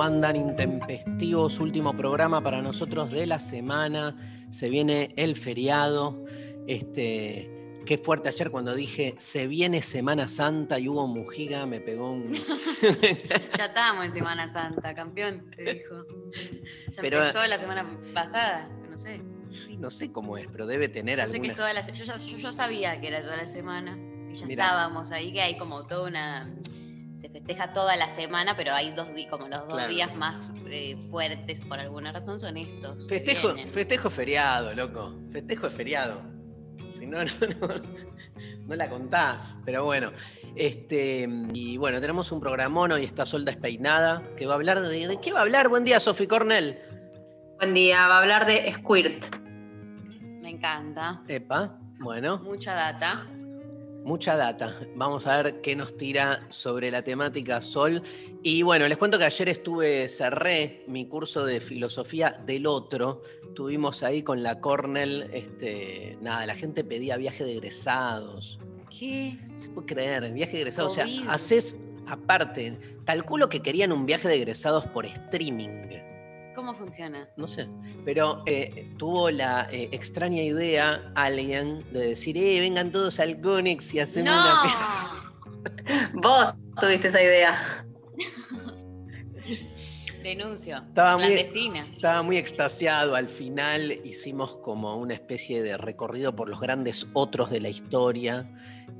¿Cómo andan intempestivos? Último programa para nosotros de la semana. Se viene el feriado. Este, qué fuerte ayer cuando dije se viene Semana Santa y hubo Mujiga, me pegó un. Ya estábamos en Semana Santa, campeón, te dijo. Ya Pero- empezó la semana pasada, no sé. Sí, no sé cómo es, pero debe tener Yo sé que alguna. toda la yo, yo, yo sabía que era toda la semana, que ya Mirá. estábamos ahí, que hay como toda una. Se festeja toda la semana, pero hay dos días, como los dos Claro. días más eh, fuertes por alguna razón son estos. Festejo, festejo feriado, loco. Festejo es feriado. Si no, no, no, no la contás. Pero bueno. Este, y bueno, tenemos un programón hoy está Solda Despeinada, que va a hablar de. ¿De qué va a hablar? Buen día, Sofi Cornell. Buen día, va a hablar de Squirt. Me encanta. Epa, bueno, Mucha data. Mucha data. Vamos a ver qué nos tira sobre la temática Sol. Y bueno, les cuento que ayer estuve, cerré mi curso de filosofía del otro. Tuvimos ahí con la Cornell, este, nada, la gente pedía viaje de egresados. ¿Qué? No se puede creer, viaje de egresados. O sea, haces aparte, calculo que querían un viaje de egresados por streaming. ¿Cómo funciona? No sé. Pero eh, tuvo la eh, extraña idea alguien de decir, eh, vengan todos al Conex y hacemos una. pi-". ¡No! Vos tuviste esa idea. Denuncio. Estaba muy- Clandestina. Estaba muy extasiado. Al final hicimos como una especie de recorrido por los grandes otros de la historia.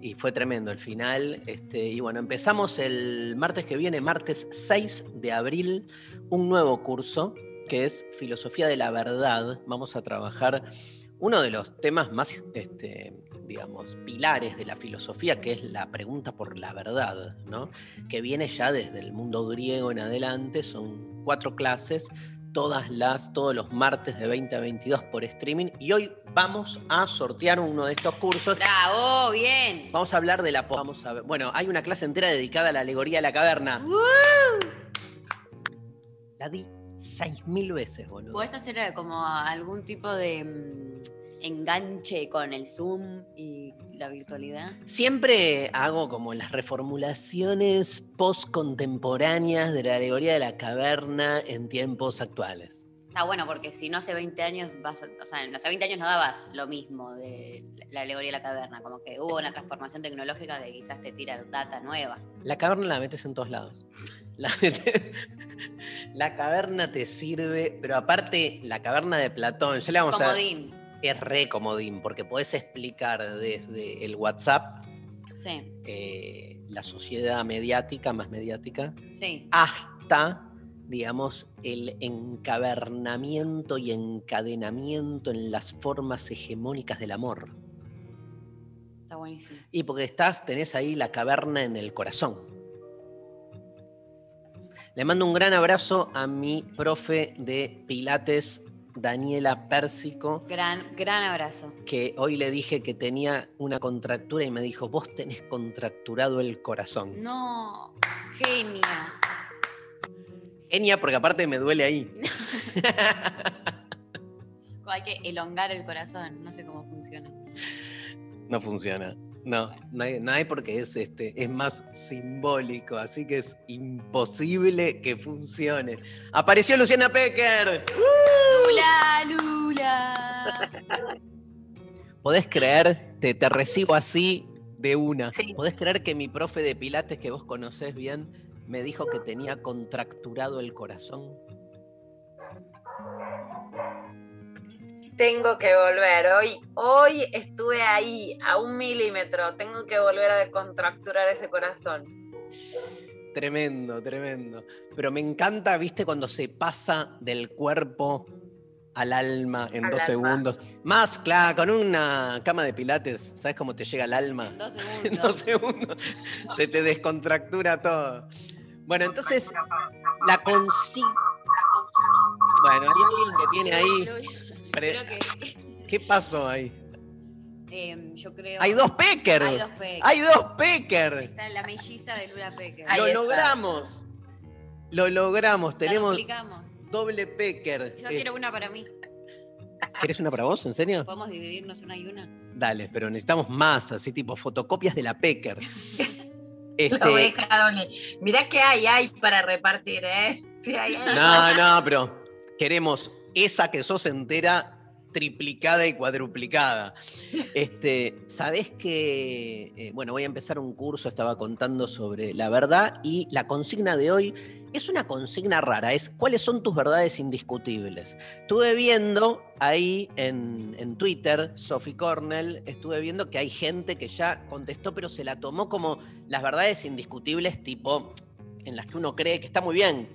Y fue tremendo el final. Este, y bueno, empezamos el martes que viene, martes 6 de abril, un nuevo curso que es Filosofía de la Verdad. Vamos a trabajar uno de los temas más, este, digamos, pilares de la filosofía, que es la pregunta por la verdad, ¿no? que viene ya desde el mundo griego en adelante. Son cuatro clases todas las, todos los martes de 20 a 22 por streaming. Y hoy vamos a sortear uno de estos cursos. ¡Bravo! ¡Bien! Vamos a hablar de la... Vamos a ver, bueno, hay una clase entera dedicada a la alegoría de la caverna. La di 6.000 veces, boludo. ¿Puedes hacer eh, como algún tipo de mm, enganche con el Zoom y la virtualidad? Siempre hago como las reformulaciones post-contemporáneas de la alegoría de la caverna en tiempos actuales. Está bueno porque si no hace 20 años vas a- o sea, hace 20 años no dabas lo mismo de la alegoría de la caverna, como que hubo una transformación tecnológica de quizás te tira data nueva. La caverna la metes en todos lados. La, metes- la caverna te sirve, pero aparte, la caverna de Platón, ya le vamos a. Comodín. Es re comodín, porque podés explicar desde el WhatsApp Sí, eh, la sociedad mediática, más mediática, sí. hasta, digamos, el encavernamiento y encadenamiento en las formas hegemónicas del amor. Está buenísimo. Y porque estás, tenés ahí la caverna en el corazón. Le mando un gran abrazo a mi profe de Pilates, Daniela Pérsico, Gran, gran abrazo. que hoy le dije que tenía una contractura y me dijo, vos tenés contracturado el corazón. No, genia. Genia, porque aparte me duele ahí. Hay que elongar el corazón, no sé cómo funciona. No funciona. No, no hay, no hay porque es, este, es más simbólico, así que es imposible que funcione. Apareció Luciana Pecker. Lula, Lula. ¿Podés creer? Te, te recibo así de una. Sí. ¿Podés creer que mi profe de Pilates, que vos conocés bien, me dijo que tenía contracturado el corazón? tengo que volver. Hoy, hoy estuve ahí a un milímetro. Tengo que volver a descontracturar ese corazón. Tremendo, tremendo. Pero me encanta, viste, cuando se pasa del cuerpo al alma en Al dos alma. segundos. Más, claro, con una cama de pilates, ¿sabes cómo te llega al alma? Dos En segundos. dos segundos se te descontractura todo. Bueno, entonces la consigna. Bueno, hay alguien que tiene ahí. pre- Creo que. ¿Qué pasó ahí? em, yo creo. Hay dos Pecker. Hay dos Pecker. Hay dos Pecker. Está la melliza de Luna Pecker. Ahí Lo está. logramos. Lo logramos. Tenemos duplicamos. doble Pecker. Yo Eh, quiero una para mí. ¿Querés una para vos? ¿En serio? ¿Podemos dividirnos una y una? Dale, pero necesitamos más, así tipo fotocopias de la Pecker. Este. Mirá que hay, hay para repartir, ¿eh? Sí, hay, hay. no, no, pero queremos esa que sos entera, triplicada y cuadruplicada. Este, Sabés que, eh, bueno, voy a empezar un curso, estaba contando sobre la verdad y la consigna de hoy es una consigna rara, es cuáles son tus verdades indiscutibles. Estuve viendo ahí en, en Twitter, Sophie Cornell, estuve viendo que hay gente que ya contestó, pero se la tomó como las verdades indiscutibles, tipo, en las que uno cree que está muy bien.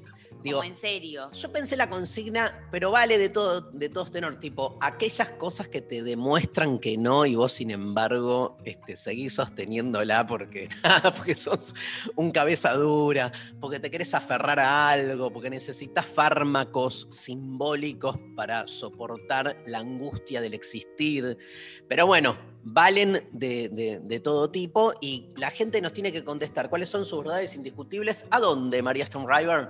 Digo, Como en serio. yo pensé la consigna, pero vale de todo, de todos tenor, tipo, aquellas cosas que te demuestran que no y vos, sin embargo, este, seguís sosteniéndola porque, porque sos un cabeza dura, porque te querés aferrar a algo, porque necesitas fármacos simbólicos para soportar la angustia del existir. Pero bueno, valen de, de- de todo tipo y la gente nos tiene que contestar cuáles son sus verdades indiscutibles. ¿A dónde, María Stone River?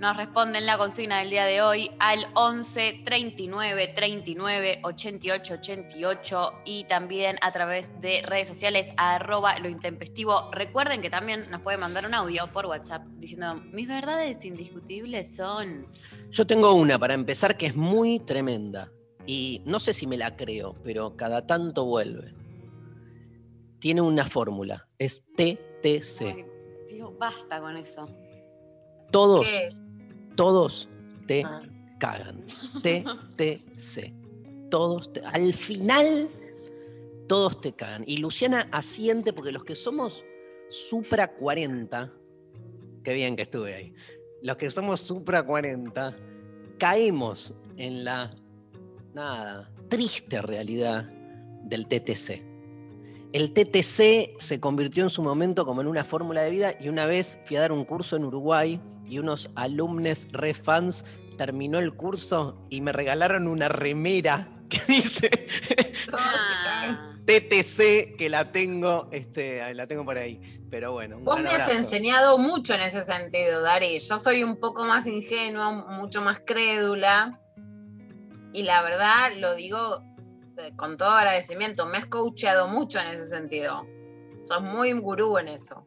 Nos responden la consigna del día de hoy al 11 39 39 88 88 y también a través de redes sociales arroba lo intempestivo. Recuerden que también nos pueden mandar un audio por WhatsApp diciendo mis verdades indiscutibles son... Yo tengo una para empezar que es muy tremenda. Y no sé si me la creo, pero cada tanto vuelve. Tiene una fórmula. Es TTC. Ay, digo, basta con eso. Todos, ¿Qué? Todos te Ah. cagan. TTC. Todos te- Al final, todos te cagan. Y Luciana asiente porque los que somos Supra 40, qué bien que estuve ahí. Los que somos Supra 40, caemos en la nada, triste realidad del TTC. El TTC se convirtió en su momento como en una fórmula de vida y una vez fui a dar un curso en Uruguay y unos alumnos re fans terminó el curso y me regalaron una remera que dice Ah, TTC que la tengo, este, la tengo por ahí. Pero bueno, un Vos gran me has enseñado mucho en ese sentido, Dari. Yo soy un poco más ingenua, mucho más crédula. Y la verdad, lo digo eh, con todo agradecimiento, me has coacheado mucho en ese sentido. Sos muy gurú en eso.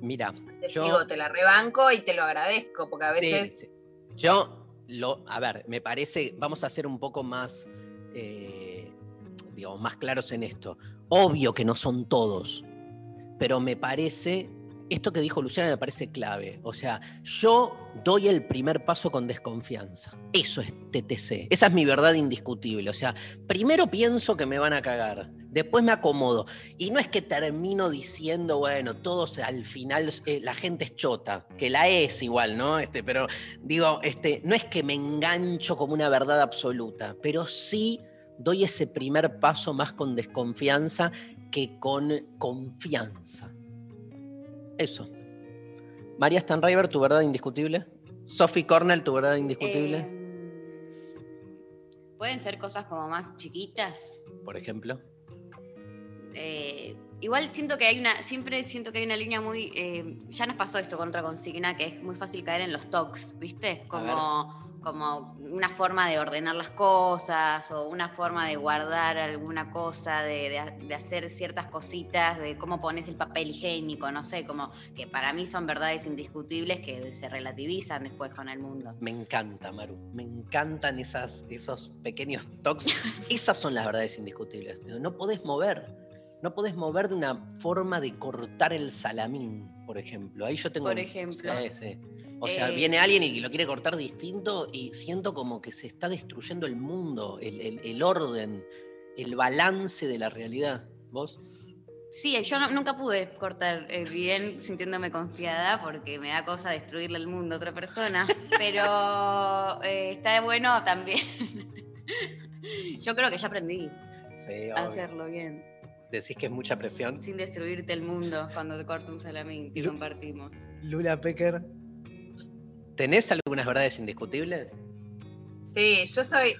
Mira, Te Yo- digo, te la rebanco y te lo agradezco, porque a veces. Yo, lo, a ver, me parece, vamos a ser un poco más, eh, digamos, más claros en esto. Obvio que no son todos, pero me parece, esto que dijo Luciana me parece clave. O sea, yo doy el primer paso con desconfianza. Eso es TTC. Esa es mi verdad indiscutible. O sea, primero pienso que me van a cagar, después me acomodo. Y no es que termino diciendo, bueno, todos al final eh, la gente es chota, que la es igual, ¿no? Este, pero digo, este, no es que me engancho como una verdad absoluta, pero sí doy ese primer paso más con desconfianza que con confianza. Eso. María Stanriver, tu verdad indiscutible. Sophie Cornell, tu verdad indiscutible, em, Pueden ser cosas como más chiquitas. por ejemplo. Eh, igual siento que hay una, siempre siento que hay una línea muy, eh, ya nos pasó esto con otra consigna, que es muy fácil caer en los talks, ¿viste? Como, como una forma de ordenar las cosas o una forma de guardar alguna cosa, de, de- de hacer ciertas cositas, de cómo pones el papel higiénico, no sé, como que para mí son verdades indiscutibles que se relativizan después con el mundo. Me encanta, Maru. Me encantan esas, esos pequeños toques. Esas son las verdades indiscutibles. No podés mover. No podés mover de una forma de cortar el salamín, por ejemplo. Ahí yo tengo. Por un- ejemplo. Sí. O sea, Eh, viene alguien y lo quiere cortar distinto y siento como que se está destruyendo el mundo, el, el- el orden, el balance de la realidad. ¿Vos? Sí, yo no- nunca pude cortar eh, bien sintiéndome confiada porque me da cosa destruirle el mundo a otra persona, pero eh, está bueno también. yo creo que ya aprendí Sí, a hacerlo bien, Decís que es mucha presión. sin destruirte el mundo cuando te corto un salamín y compartimos. Lula Pecker. ¿Tenés algunas verdades indiscutibles? Sí, yo soy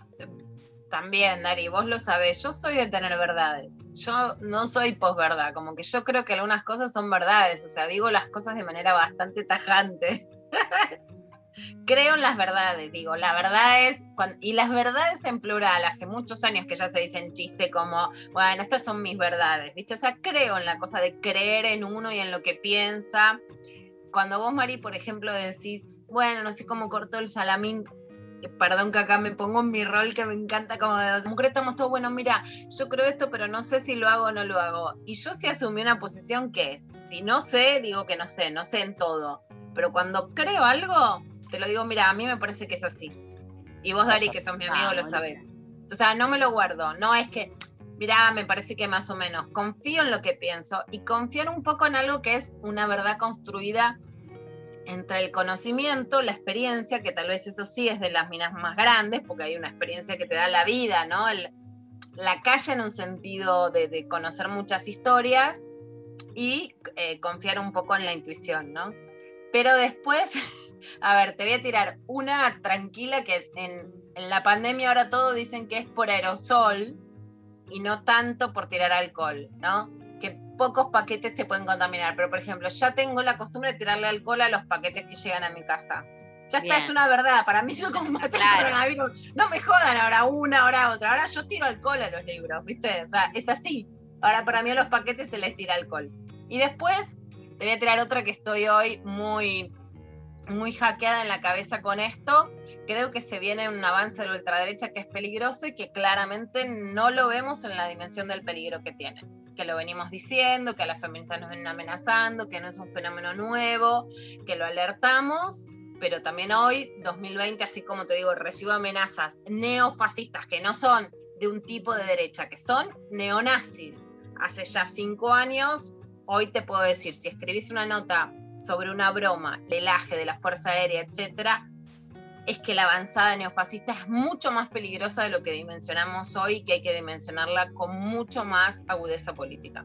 también, Dari, vos lo sabés, yo soy de tener verdades. Yo no soy posverdad, como que yo creo que algunas cosas son verdades, o sea, digo las cosas de manera bastante tajante. creo en las verdades, digo, la verdad es, y las verdades en plural, hace muchos años que ya se dicen chiste como, bueno, estas son mis verdades, ¿viste? O sea, creo en la cosa de creer en uno y en lo que piensa. Cuando vos, Mari, por ejemplo, decís, bueno, no sé cómo cortó el salamín, perdón que acá me pongo en mi rol que me encanta como de mujer estamos todos, bueno, mira, yo creo esto, pero no sé si lo hago o no lo hago. Y yo sí asumí una posición que es, si no sé, digo que no sé, no sé en todo. Pero cuando creo algo, te lo digo, mira, a mí me parece que es así. Y vos, Dari, que sos mi amigo, lo Vamos, sabés. O sea, no me lo guardo, no es que, mira, me parece que más o menos. Confío en lo que pienso y confiar un poco en algo que es una verdad construida entre el conocimiento, la experiencia, que tal vez eso sí es de las minas más grandes, porque hay una experiencia que te da la vida, ¿no? La calle en un sentido de, conocer muchas historias y eh, confiar un poco en la intuición, ¿no? Pero después, a ver, te voy a tirar una tranquila que es en la pandemia ahora todo dicen que es por aerosol y no tanto por tirar alcohol, ¿no? Pocos paquetes te pueden contaminar, pero por ejemplo, ya tengo la costumbre de tirarle alcohol a los paquetes que llegan a mi casa. Ya está, Bien. es una verdad. Para mí yo combate el Claro. coronavirus. No me jodan ahora una, ahora otra. Ahora yo tiro alcohol a los libros, ¿viste? O sea, es así. Ahora para mí a los paquetes se les tira alcohol. Y después te voy a tirar otra que estoy hoy muy, muy hackeada en la cabeza con esto. Creo que se viene un avance de la ultraderecha que es peligroso y que claramente no lo vemos en la dimensión del peligro que tiene. Que lo venimos diciendo, que a las feministas nos vienen amenazando, que no es un fenómeno nuevo, que lo alertamos, pero también hoy, 2020, así como te digo, recibo amenazas neofascistas que no son de un tipo de derecha, que son neonazis. Hace ya cinco años, hoy te puedo decir, si escribís una nota sobre una broma, lelaje de la Fuerza Aérea, etcétera, es que la avanzada neofascista es mucho más peligrosa de lo que dimensionamos hoy, que hay que dimensionarla con mucho más agudeza política.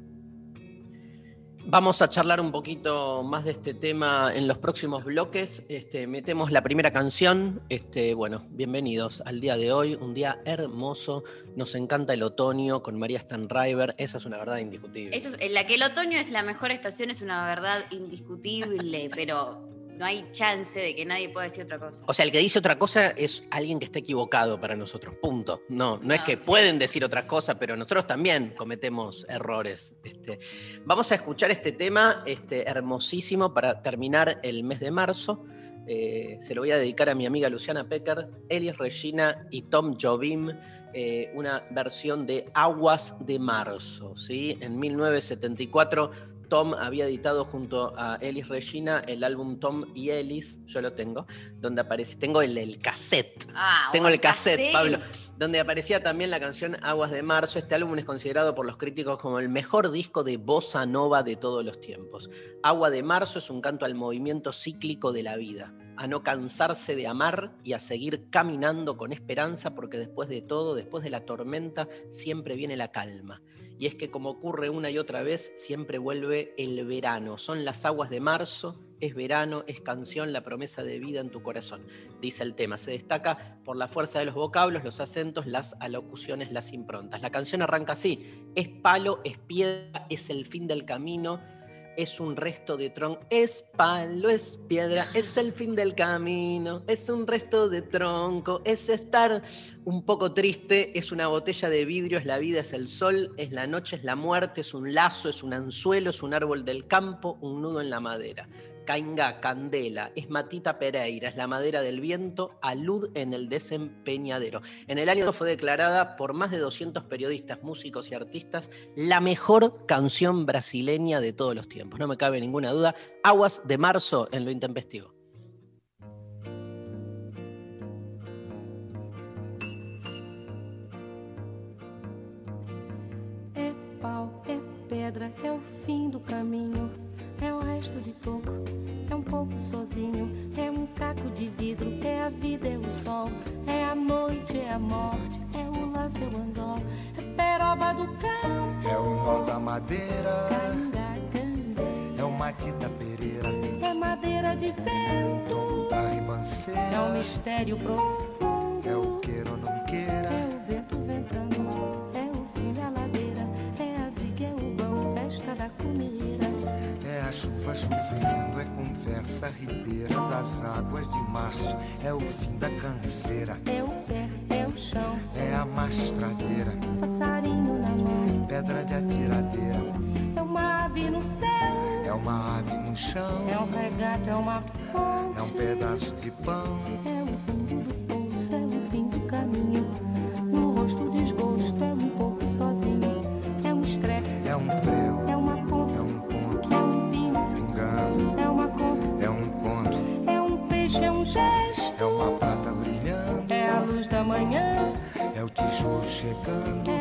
Vamos a charlar un poquito más de este tema en los próximos bloques. Este, metemos la primera canción. Este, bueno, bienvenidos al día de hoy, un día hermoso. Nos encanta el otoño con María Stanriver. Esa es una verdad indiscutible. Eso, en la que el otoño es la mejor estación es una verdad indiscutible, pero no hay chance de que nadie pueda decir otra cosa. O sea, el que dice otra cosa es alguien que está equivocado para nosotros. Punto. No, no, es que pueden decir otras cosas, pero nosotros también cometemos errores. Este, vamos a escuchar este tema este, hermosísimo para terminar el mes de marzo. Eh, se lo voy a dedicar a mi amiga Luciana Pecker, Elis Regina y Tom Jobim, eh, una versión de Aguas de Marzo. ¿sí? En 1974 Tom había editado junto a Elis Regina el álbum Tom y Elis, yo lo tengo, donde aparece, tengo el, el cassette, Ah, tengo el cassette, cassette. Pablo, donde aparecía también la canción Aguas de Marzo. Este álbum es considerado por los críticos como el mejor disco de bossa nova de todos los tiempos. Agua de Marzo es un canto al movimiento cíclico de la vida, a no cansarse de amar y a seguir caminando con esperanza, porque después de todo, después de la tormenta, siempre viene la calma. Y es que como ocurre una y otra vez, siempre vuelve el verano. Son las aguas de marzo, es verano, es canción, la promesa de vida en tu corazón. Dice el tema, se destaca por la fuerza de los vocablos, los acentos, las alocuciones, las improntas. La canción arranca así, es palo, es piedra, es el fin del camino, es un resto de tronco, es palo, es piedra, es el fin del camino, es un resto de tronco, es estar un poco triste, es una botella de vidrio, es la vida, es el sol, es la noche, es la muerte, es un lazo, es un anzuelo, es un árbol del campo, un nudo en la madera. Cainga, Candela, es Matita Pereira, es la madera del viento, alud en el desempeñadero. En el año fue declarada por más de 200 periodistas, músicos y artistas la mejor canción brasileña de todos los tiempos. No me cabe ninguna duda. Aguas de marzo en lo intempestivo. É pau, é pedra, é o fim do caminho. É o resto de toco, é um pouco sozinho. É um caco de vidro, é a vida, é o sol. É a noite, é a morte, é o laço, é o anzol. É peroba do cão, É o nó da madeira, canga, candê. é o Matita Pereira, É madeira de vento, da é um ribanceira, mistério profundo. é o queira ou não queira, É o vento ventando, é o fim da ladeira, é a viga, é o vão, festa da cumeira. A chuva chovendo, é conversa ribeira das águas de março, é o fim da canseira, É o pé, é o chão, é a mastradeira, passarinho na mão, pedra de atiradeira, é uma ave no céu, é uma ave no chão, é um regato, é uma fonte. é um pedaço de pão, É o fundo do poço, é o fim do caminho. No rosto desgosto, é um pouco sozinho. É um estrepe, é um prego, gesto. é uma prata brilhando, É a luz da manhã, é o tijolo chegando, é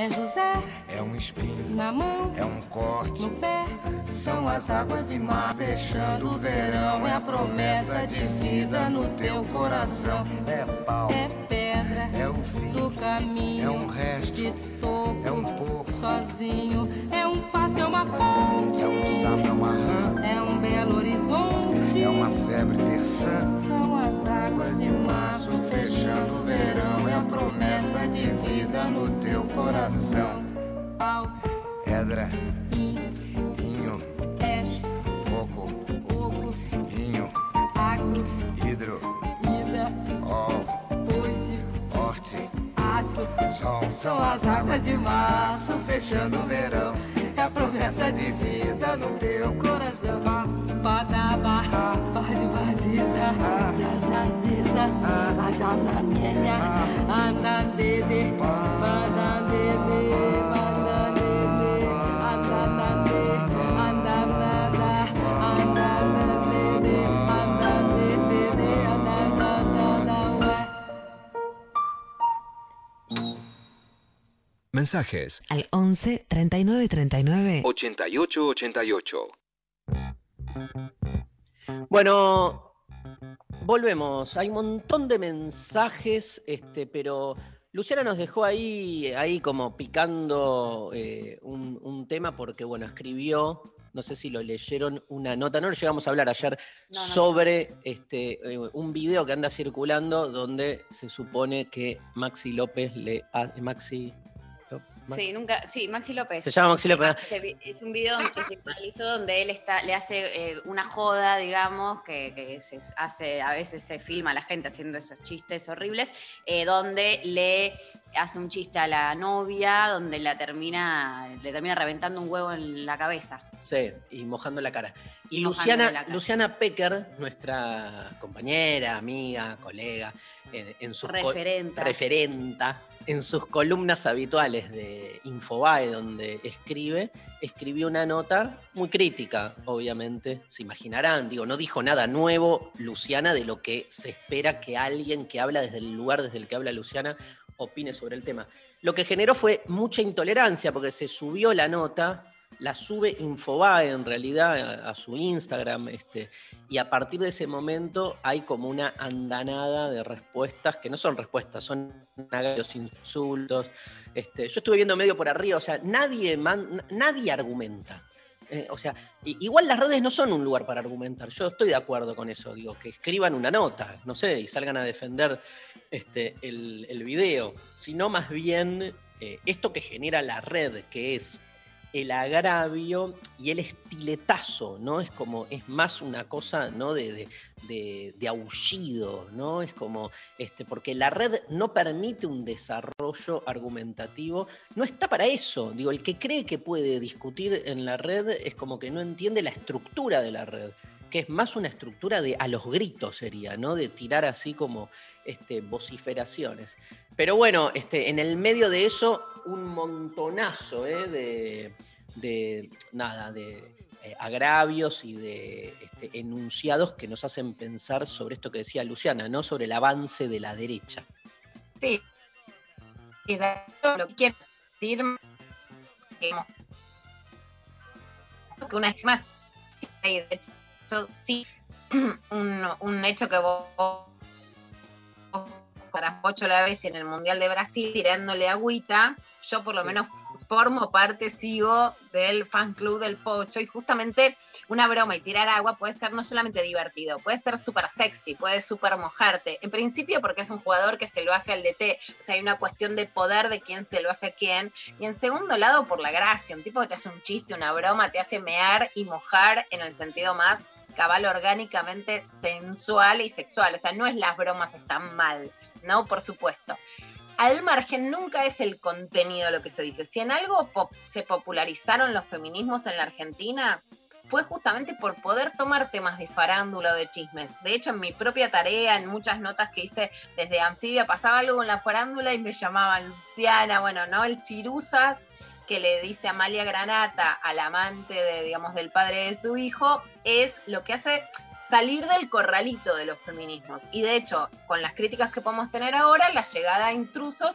É José é um espinho, na mão, é um corte. no pé. São as águas de mar fechando o verão, é a promessa de vida no teu coração. É pau, É pedra é o fim, do caminho. é um resto, de toco. é um pouco, sozinho. É um passo, é uma ponte. é um sapo, é uma rã, É um belo horizonte. É uma febre terçã. São as águas de março fechando o verão, é a promessa de vida no teu coração. Pau, Pedra, in, inho, peixe, coco, oco, inho, agro, hidro, ida, ó, oite, horte, aço. sol. São as águas de março fechando o verão, é a promessa de vida no teu badandede, badandede, andandande, andandada, andandandede, andandedede, andandandada, ué. Mensajes al 11 39 39 88 88. Bueno, volvemos. Hay un montón de mensajes, este, pero Luciana nos dejó ahí, ahí como picando eh, un, un tema porque, bueno, escribió, no sé si lo leyeron, una nota, no lo llegamos a hablar ayer, No, no. sobre este, eh, un video que anda circulando donde se supone que Maxi López le ha- Maxi, Sí, nunca, sí, Maxi López. Se llama Maxi López. Es un video que se viralizó donde él está, le hace eh, una joda, digamos, que, que se hace, a veces se filma a la gente haciendo esos chistes horribles, eh, donde le hace un chiste a la novia, donde la termina, le termina reventando un huevo en la cabeza. Sí, y mojando la cara. Y Luciana, la cara. Luciana Pecker, nuestra compañera, amiga, colega, eh, en sus co- Referenta. En sus columnas habituales de Infobae, donde escribe, escribió una nota muy crítica, obviamente, se imaginarán, digo, no dijo nada nuevo, Luciana, de lo que se espera que alguien que habla desde el lugar desde el que habla Luciana opine sobre el tema. Lo que generó fue mucha intolerancia, porque se subió la nota, la sube Infobae en realidad a, su Instagram, este, y a partir de ese momento hay como una andanada de respuestas que no son respuestas, son halagos, insultos. Este, yo estuve viendo medio por arriba, o sea, nadie, nadie argumenta. Eh, o sea, igual las redes no son un lugar para argumentar. Yo estoy de acuerdo con eso. Digo, que escriban una nota, no sé, y salgan a defender este, el, el video. Sino más bien eh, esto que genera la red, que es el agravio y el estiletazo, ¿no? Es como, es más una cosa, ¿no? De, de, de- de aullido, ¿no? Es como, este, porque la red no permite un desarrollo argumentativo, no está para eso. Digo, el que cree que puede discutir en la red es como que no entiende la estructura de la red, que es más una estructura de a los gritos sería, ¿no? De tirar así como este, vociferaciones. Pero bueno, este, en el medio de eso, un montonazo ¿eh? de, de, nada, de eh, agravios y de este, enunciados que nos hacen pensar sobre esto que decía Luciana, ¿no? Sobre el avance de la derecha. Sí. Y de lo que quiero decir que una vez más, de hecho, sí, un, un hecho que vos para Pocho la vez en el Mundial de Brasil tirándole agüita, yo por lo menos formo parte, sigo del fan club del Pocho y justamente una broma y tirar agua puede ser no solamente divertido, puede ser súper sexy, puede súper mojarte. En principio porque es un jugador que se lo hace al DT, o sea, hay una cuestión de poder de quién se lo hace a quién. Y en segundo lado por la gracia, un tipo que te hace un chiste, una broma, te hace mear y mojar en el sentido más cabal orgánicamente sensual y sexual. O sea, no es las bromas están mal, ¿no? Por supuesto al margen nunca es el contenido lo que se dice. Si en algo se popularizaron los feminismos en la Argentina, fue justamente por poder tomar temas de farándula o de chismes. De hecho, en mi propia tarea, en muchas notas que hice desde Anfibia, pasaba algo con la farándula y me llamaban Luciana, bueno, ¿no? El Chiruzas, que le dice Amalia Granata, al amante de, digamos, del padre de su hijo, es lo que hace salir del corralito de los feminismos. Y de hecho, con las críticas que podemos tener ahora, la llegada a intrusos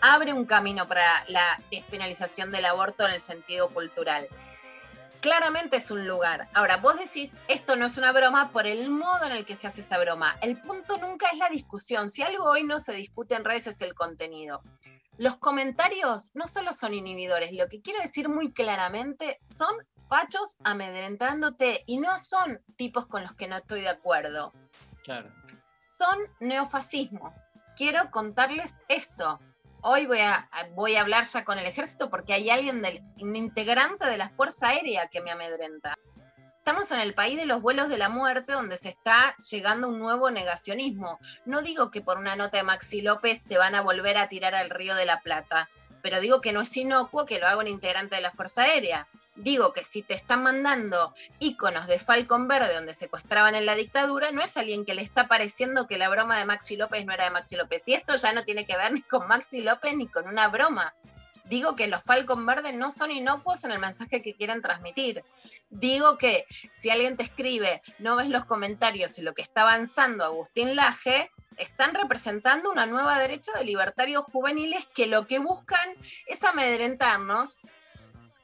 abre un camino para la despenalización del aborto en el sentido cultural. Claramente es un lugar. Ahora, vos decís, esto no es una broma por el modo en el que se hace esa broma. El punto nunca es la discusión. Si algo hoy no se discute en redes es el contenido. Los comentarios no solo son inhibidores, lo que quiero decir muy claramente son fachos amedrentándote y no son tipos con los que no estoy de acuerdo. Claro. Son neofascismos. Quiero contarles esto. Hoy voy a, voy a hablar ya con el ejército porque hay alguien, del, un integrante de la Fuerza Aérea que me amedrenta. Estamos en el país de los vuelos de la muerte donde se está llegando un nuevo negacionismo. No digo que por una nota de Maxi López te van a volver a tirar al río de la Plata, pero digo que no es inocuo que lo haga un integrante de la Fuerza Aérea. Digo que si te están mandando íconos de Falcon Verde donde secuestraban en la dictadura, no es alguien que le está pareciendo que la broma de Maxi López no era de Maxi López. Y esto ya no tiene que ver ni con Maxi López ni con una broma. Digo que los Falcon Verde no son inocuos en el mensaje que quieren transmitir. Digo que si alguien te escribe, no ves los comentarios y lo que está avanzando Agustín Laje, están representando una nueva derecha de libertarios juveniles que lo que buscan es amedrentarnos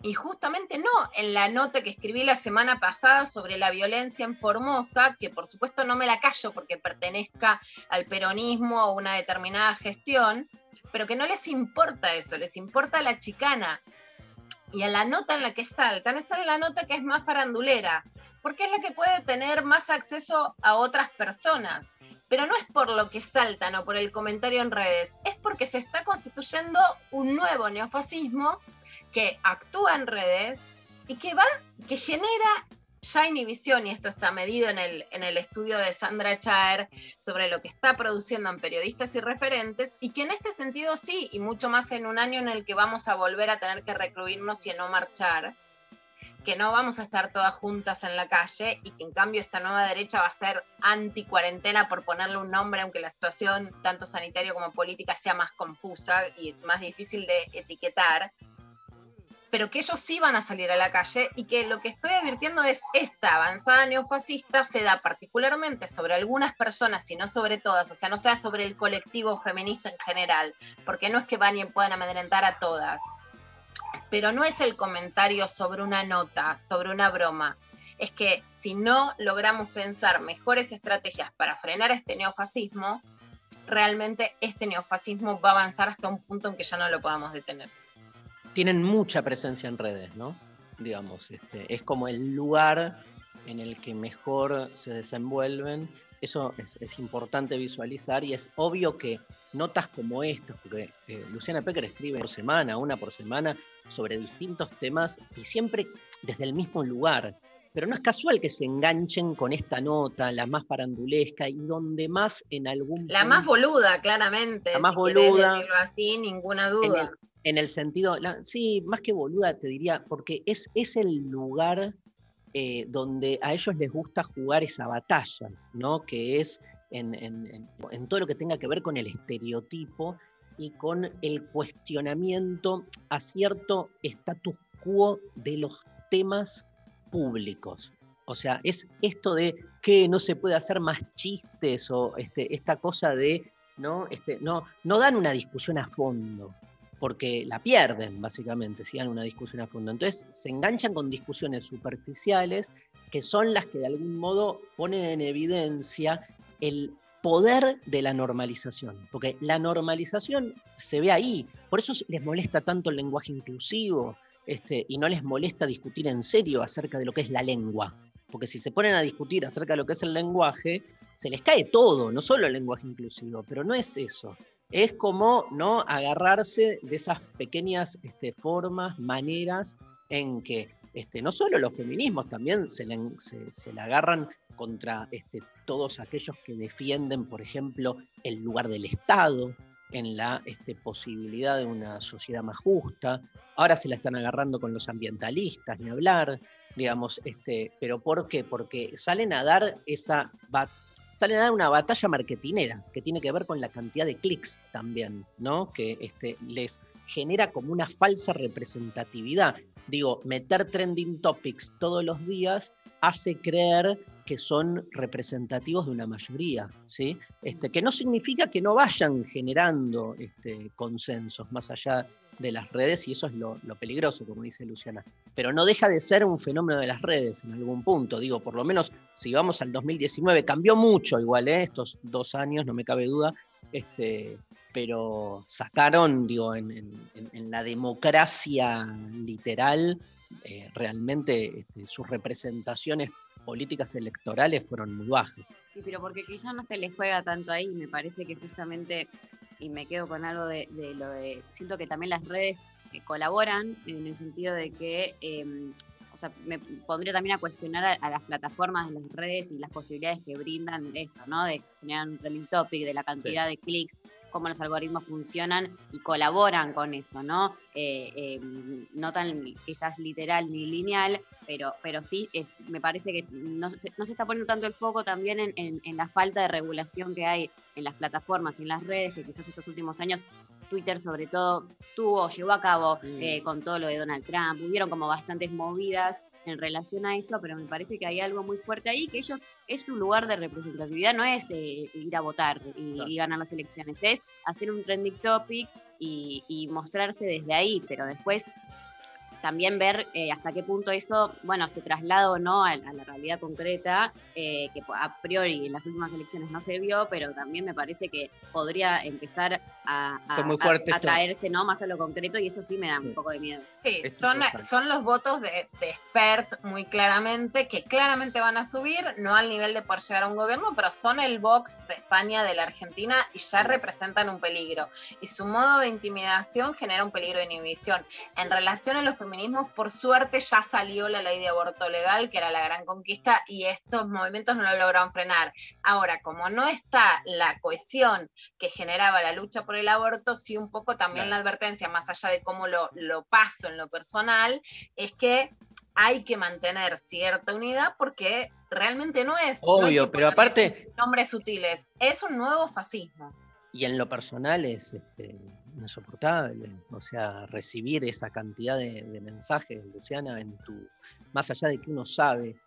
y justamente no en la nota que escribí la semana pasada sobre la violencia en Formosa, que por supuesto no me la callo porque pertenezca al peronismo o una determinada gestión, pero que no les importa eso, les importa la chicana. Y a la nota en la que saltan, esa es la nota que es más farandulera, porque es la que puede tener más acceso a otras personas. Pero no es por lo que saltan o por el comentario en redes, es porque se está constituyendo un nuevo neofascismo que actúa en redes y que va, que genera ya inhibición, y esto está medido en el, en el estudio de Sandra Chaer sobre lo que está produciendo en periodistas y referentes, y que en este sentido sí, y mucho más en un año en el que vamos a volver a tener que recluirnos y no marchar, que no vamos a estar todas juntas en la calle y que en cambio esta nueva derecha va a ser anti-cuarentena por ponerle un nombre, aunque la situación tanto sanitaria como política sea más confusa y más difícil de etiquetar, pero que ellos sí van a salir a la calle y que lo que estoy advirtiendo es esta avanzada neofascista se da particularmente sobre algunas personas y no sobre todas, o sea, no sea sobre el colectivo feminista en general, porque no es que van y puedan amedrentar a todas, pero no es el comentario sobre una nota, sobre una broma. Es que si no logramos pensar mejores estrategias para frenar este neofascismo, realmente este neofascismo va a avanzar hasta un punto en que ya no lo podamos detener tienen mucha presencia en redes, ¿no? digamos. Este, es como el lugar en el que mejor se desenvuelven. Eso es, es importante visualizar y es obvio que notas como estas, porque eh, Luciana Pecker escribe por semana, una por semana, sobre distintos temas y siempre desde el mismo lugar. Pero no es casual que se enganchen con esta nota, la más farandulesca y donde más en algún La más boluda, claramente. La más si boluda. decirlo así, ninguna duda. En el sentido, sí, más que boluda te diría, porque es, es el lugar eh, donde a ellos les gusta jugar esa batalla, ¿no? Que es en, en- en- en todo lo que tenga que ver con el estereotipo y con el cuestionamiento a cierto status quo de los temas públicos. O sea, es esto de que no se puede hacer más chistes o este, esta cosa de ¿no? Este, no, no dan una discusión a fondo, porque la pierden, básicamente, si dan una discusión a fondo. Entonces se enganchan con discusiones superficiales que son las que de algún modo ponen en evidencia el poder de la normalización, porque la normalización se ve ahí, por eso les molesta tanto el lenguaje inclusivo este, y no les molesta discutir en serio acerca de lo que es la lengua, porque si se ponen a discutir acerca de lo que es el lenguaje, se les cae todo, no solo el lenguaje inclusivo, pero no es eso. Es como no agarrarse de esas pequeñas este, formas, maneras en que este, no solo los feminismos también se le, agarran contra este, todos aquellos que defienden, por ejemplo, el lugar del Estado en la este, posibilidad de una sociedad más justa. Ahora se la están agarrando con los ambientalistas, ni hablar, digamos, este, pero ¿por qué? Porque salen a dar esa bat- salen a dar una batalla marketinera que tiene que ver con la cantidad de clics también, ¿no? Que este, les genera como una falsa representatividad. Digo, meter trending topics todos los días hace creer que son representativos de una mayoría, ¿sí? Este, que no significa que no vayan generando este, consensos más allá de las redes, y eso es lo, peligroso, como dice Luciana. Pero no deja de ser un fenómeno de las redes en algún punto. Digo, por lo menos si vamos al 2019, cambió mucho igual, ¿eh? estos dos años, no me cabe duda, este, pero sacaron, digo, en- en la democracia literal, eh, realmente este, sus representaciones políticas electorales fueron muy bajas. Sí, pero porque quizás no se les juega tanto ahí, me parece que justamente, y me quedo con algo de, de lo de, siento que también las redes eh, colaboran en el sentido de que, eh, o sea, me pondría también a cuestionar a, a las plataformas de las redes y las posibilidades que brindan esto, ¿no? De generar un trending topic, de la cantidad de clics, cómo los algoritmos funcionan y colaboran con eso, ¿no? Eh, eh, no tan quizás literal ni lineal, pero, pero sí, es- me parece que no, se- no se está poniendo tanto el foco también en, en- en la falta de regulación que hay en las plataformas y en las redes, que quizás estos últimos años Twitter sobre todo tuvo, llevó a cabo Mm. eh, con todo lo de Donald Trump, hubieron como bastantes movidas en relación a eso, pero me parece que hay algo muy fuerte ahí, que ellos, es su lugar de representatividad, no es eh, ir a votar y, Claro. y ganar las elecciones, es hacer un trending topic y, y mostrarse desde ahí, pero después también ver eh, hasta qué punto eso, bueno, se traslada o no a, a la realidad concreta, eh, que a priori en las últimas elecciones no se vio, pero también me parece que podría empezar a, a- Fue muy a- fuerte a traerse ¿no? más a lo concreto y eso sí me da Sí. un poco de miedo. Sí, son, son los votos de, de expert muy claramente, que claramente van a subir, no al nivel de poder llegar a un gobierno, pero son el Vox de España, de la Argentina, y ya representan un peligro. Y su modo de intimidación genera un peligro de inhibición. En relación a los feminismos, por suerte ya salió la ley de aborto legal, que era la gran conquista, y estos movimientos no lo lograron frenar. Ahora, como no está la cohesión que generaba la lucha por el aborto, sí un poco también Claro. la advertencia, más allá de cómo lo, lo paso en lo personal, es que hay que mantener cierta unidad porque realmente no es... Obvio, pero aparte- Nombres sutiles, es un nuevo fascismo. Y en lo personal es este, insoportable. O sea, recibir esa cantidad de, de mensajes, Luciana, en tu, más allá de que uno sabe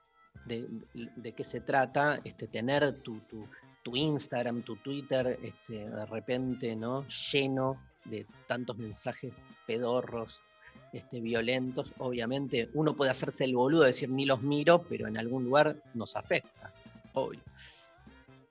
de, de qué se trata, este, tener tu, tu, tu Instagram, tu Twitter, este, de repente, ¿no? Lleno de tantos mensajes pedorros, este, violentos. Obviamente, uno puede hacerse el boludo, decir ni los miro, pero en algún lugar nos afecta. Obvio.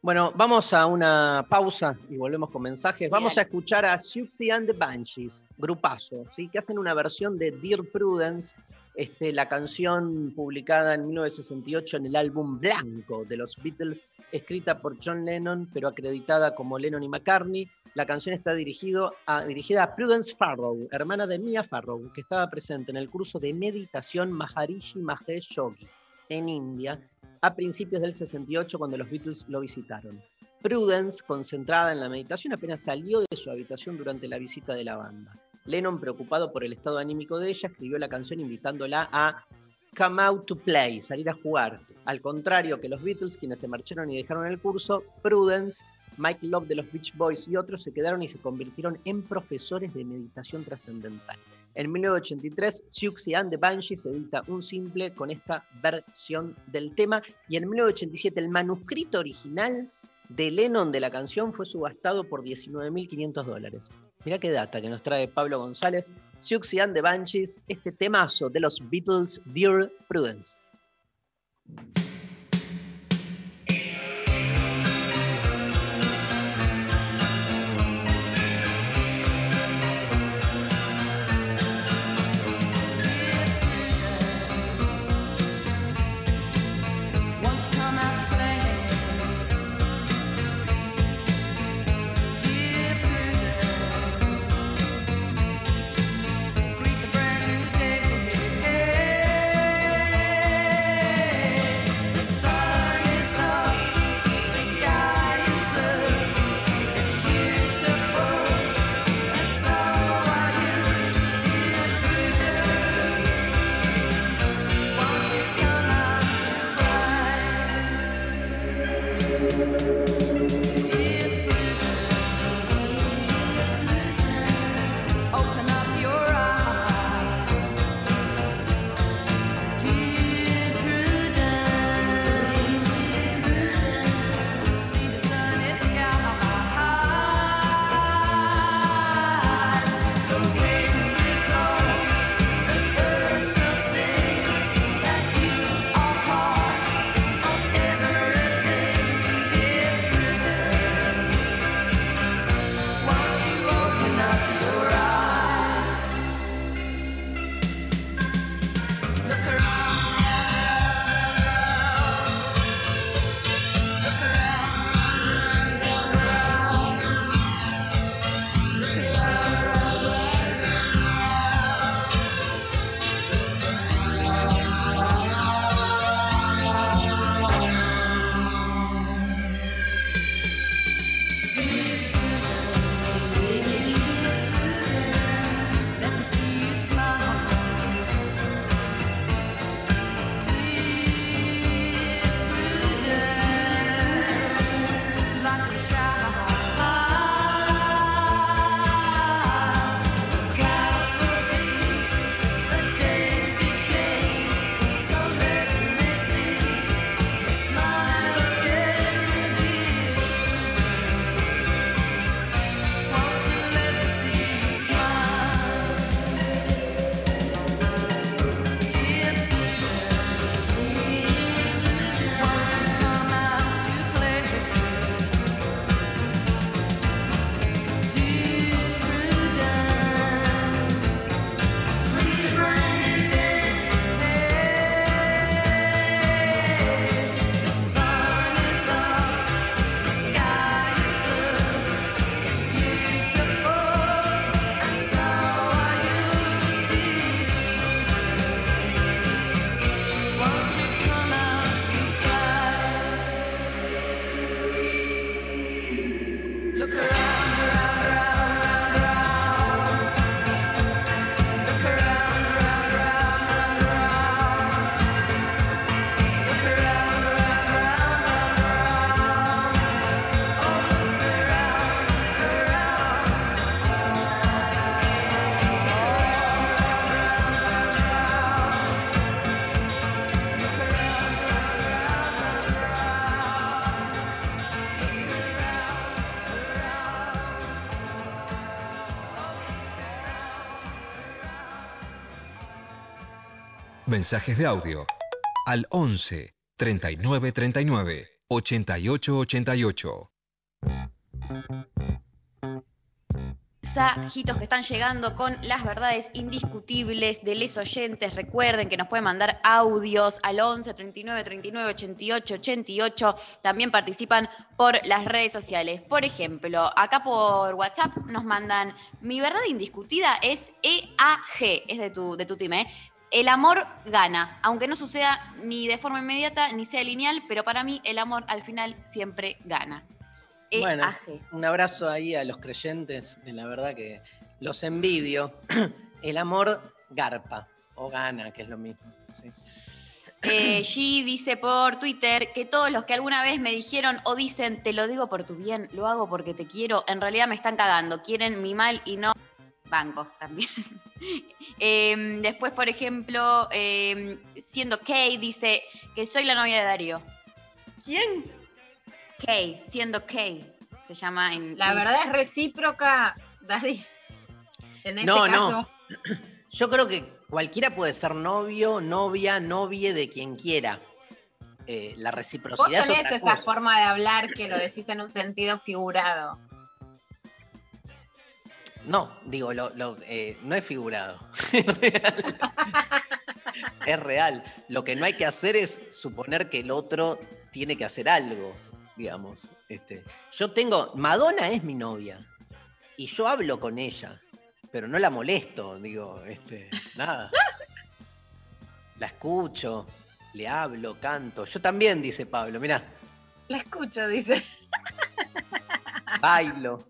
Bueno, vamos a una pausa y volvemos con mensajes. Vamos a escuchar a Siouxsie and the Banshees, grupazo, ¿sí? que hacen una versión de Dear Prudence Este, la canción publicada en 1968 en el álbum Blanco de los Beatles, escrita por John Lennon, pero acreditada como Lennon y McCartney. La canción está dirigida a Prudence Farrow, hermana de Mia Farrow, que estaba presente en el curso de meditación Maharishi Mahesh Yogi en India a principios del 68 cuando los Beatles lo visitaron. Prudence, concentrada en la meditación, apenas salió de su habitación durante la visita de la banda. Lennon, preocupado por el estado anímico de ella, escribió la canción invitándola a come out to play, salir a jugar. Al contrario que los Beatles, quienes se marcharon y dejaron el curso, Prudence, Mike Love de los Beach Boys y otros se quedaron y se convirtieron en profesores de meditación trascendental. En 1983, Siouxsie and the Banshees edita un simple con esta versión del tema y en 1987 el manuscrito original de Lennon de la canción fue subastado por 19.500 dólares. Mirá qué data que nos trae Pablo González. Siouxsie and the Banshees, este temazo de los Beatles, Dear Prudence. Mensajes de audio al 11 39 39 88 88. mensajitos que están llegando con las verdades indiscutibles de les oyentes. Recuerden que nos pueden mandar audios al 11 39 39 88 88. También participan por las redes sociales. Por ejemplo, acá por WhatsApp nos mandan, mi verdad indiscutida es EAG, es de tu, de tu team, ¿eh? El amor gana, aunque no suceda ni de forma inmediata ni sea lineal, pero para mí el amor al final siempre gana. Bueno, EAG. un abrazo ahí a los creyentes, en la verdad que los envidio. El amor garpa o gana, que es lo mismo. ¿sí? Eh, G dice por Twitter que todos los que alguna vez me dijeron o dicen, te lo digo por tu bien, lo hago porque te quiero, en realidad me están cagando, quieren mi mal y no banco también. Em, después, por ejemplo, em, siendo Kay, dice que soy la novia de Darío. ¿Quién? Kay, siendo Kay, se llama en... La verdad es recíproca, Dari. En este No, caso, no. Yo creo que cualquiera puede ser novio, novia, novie de quien quiera. Eh, la Vos reciprocidad es tenés otra esa cosa. forma de hablar que lo decís en un sentido figurado. No, digo, lo, lo, eh, no es figurado. es real. es real. Lo que no hay que hacer es suponer que el otro tiene que hacer algo, digamos. Este, yo tengo, Madonna es mi novia y yo hablo con ella, pero no la molesto, digo, este, nada. La escucho, le hablo, canto. Yo también, dice Pablo, mirá, La escucho, dice. bailo.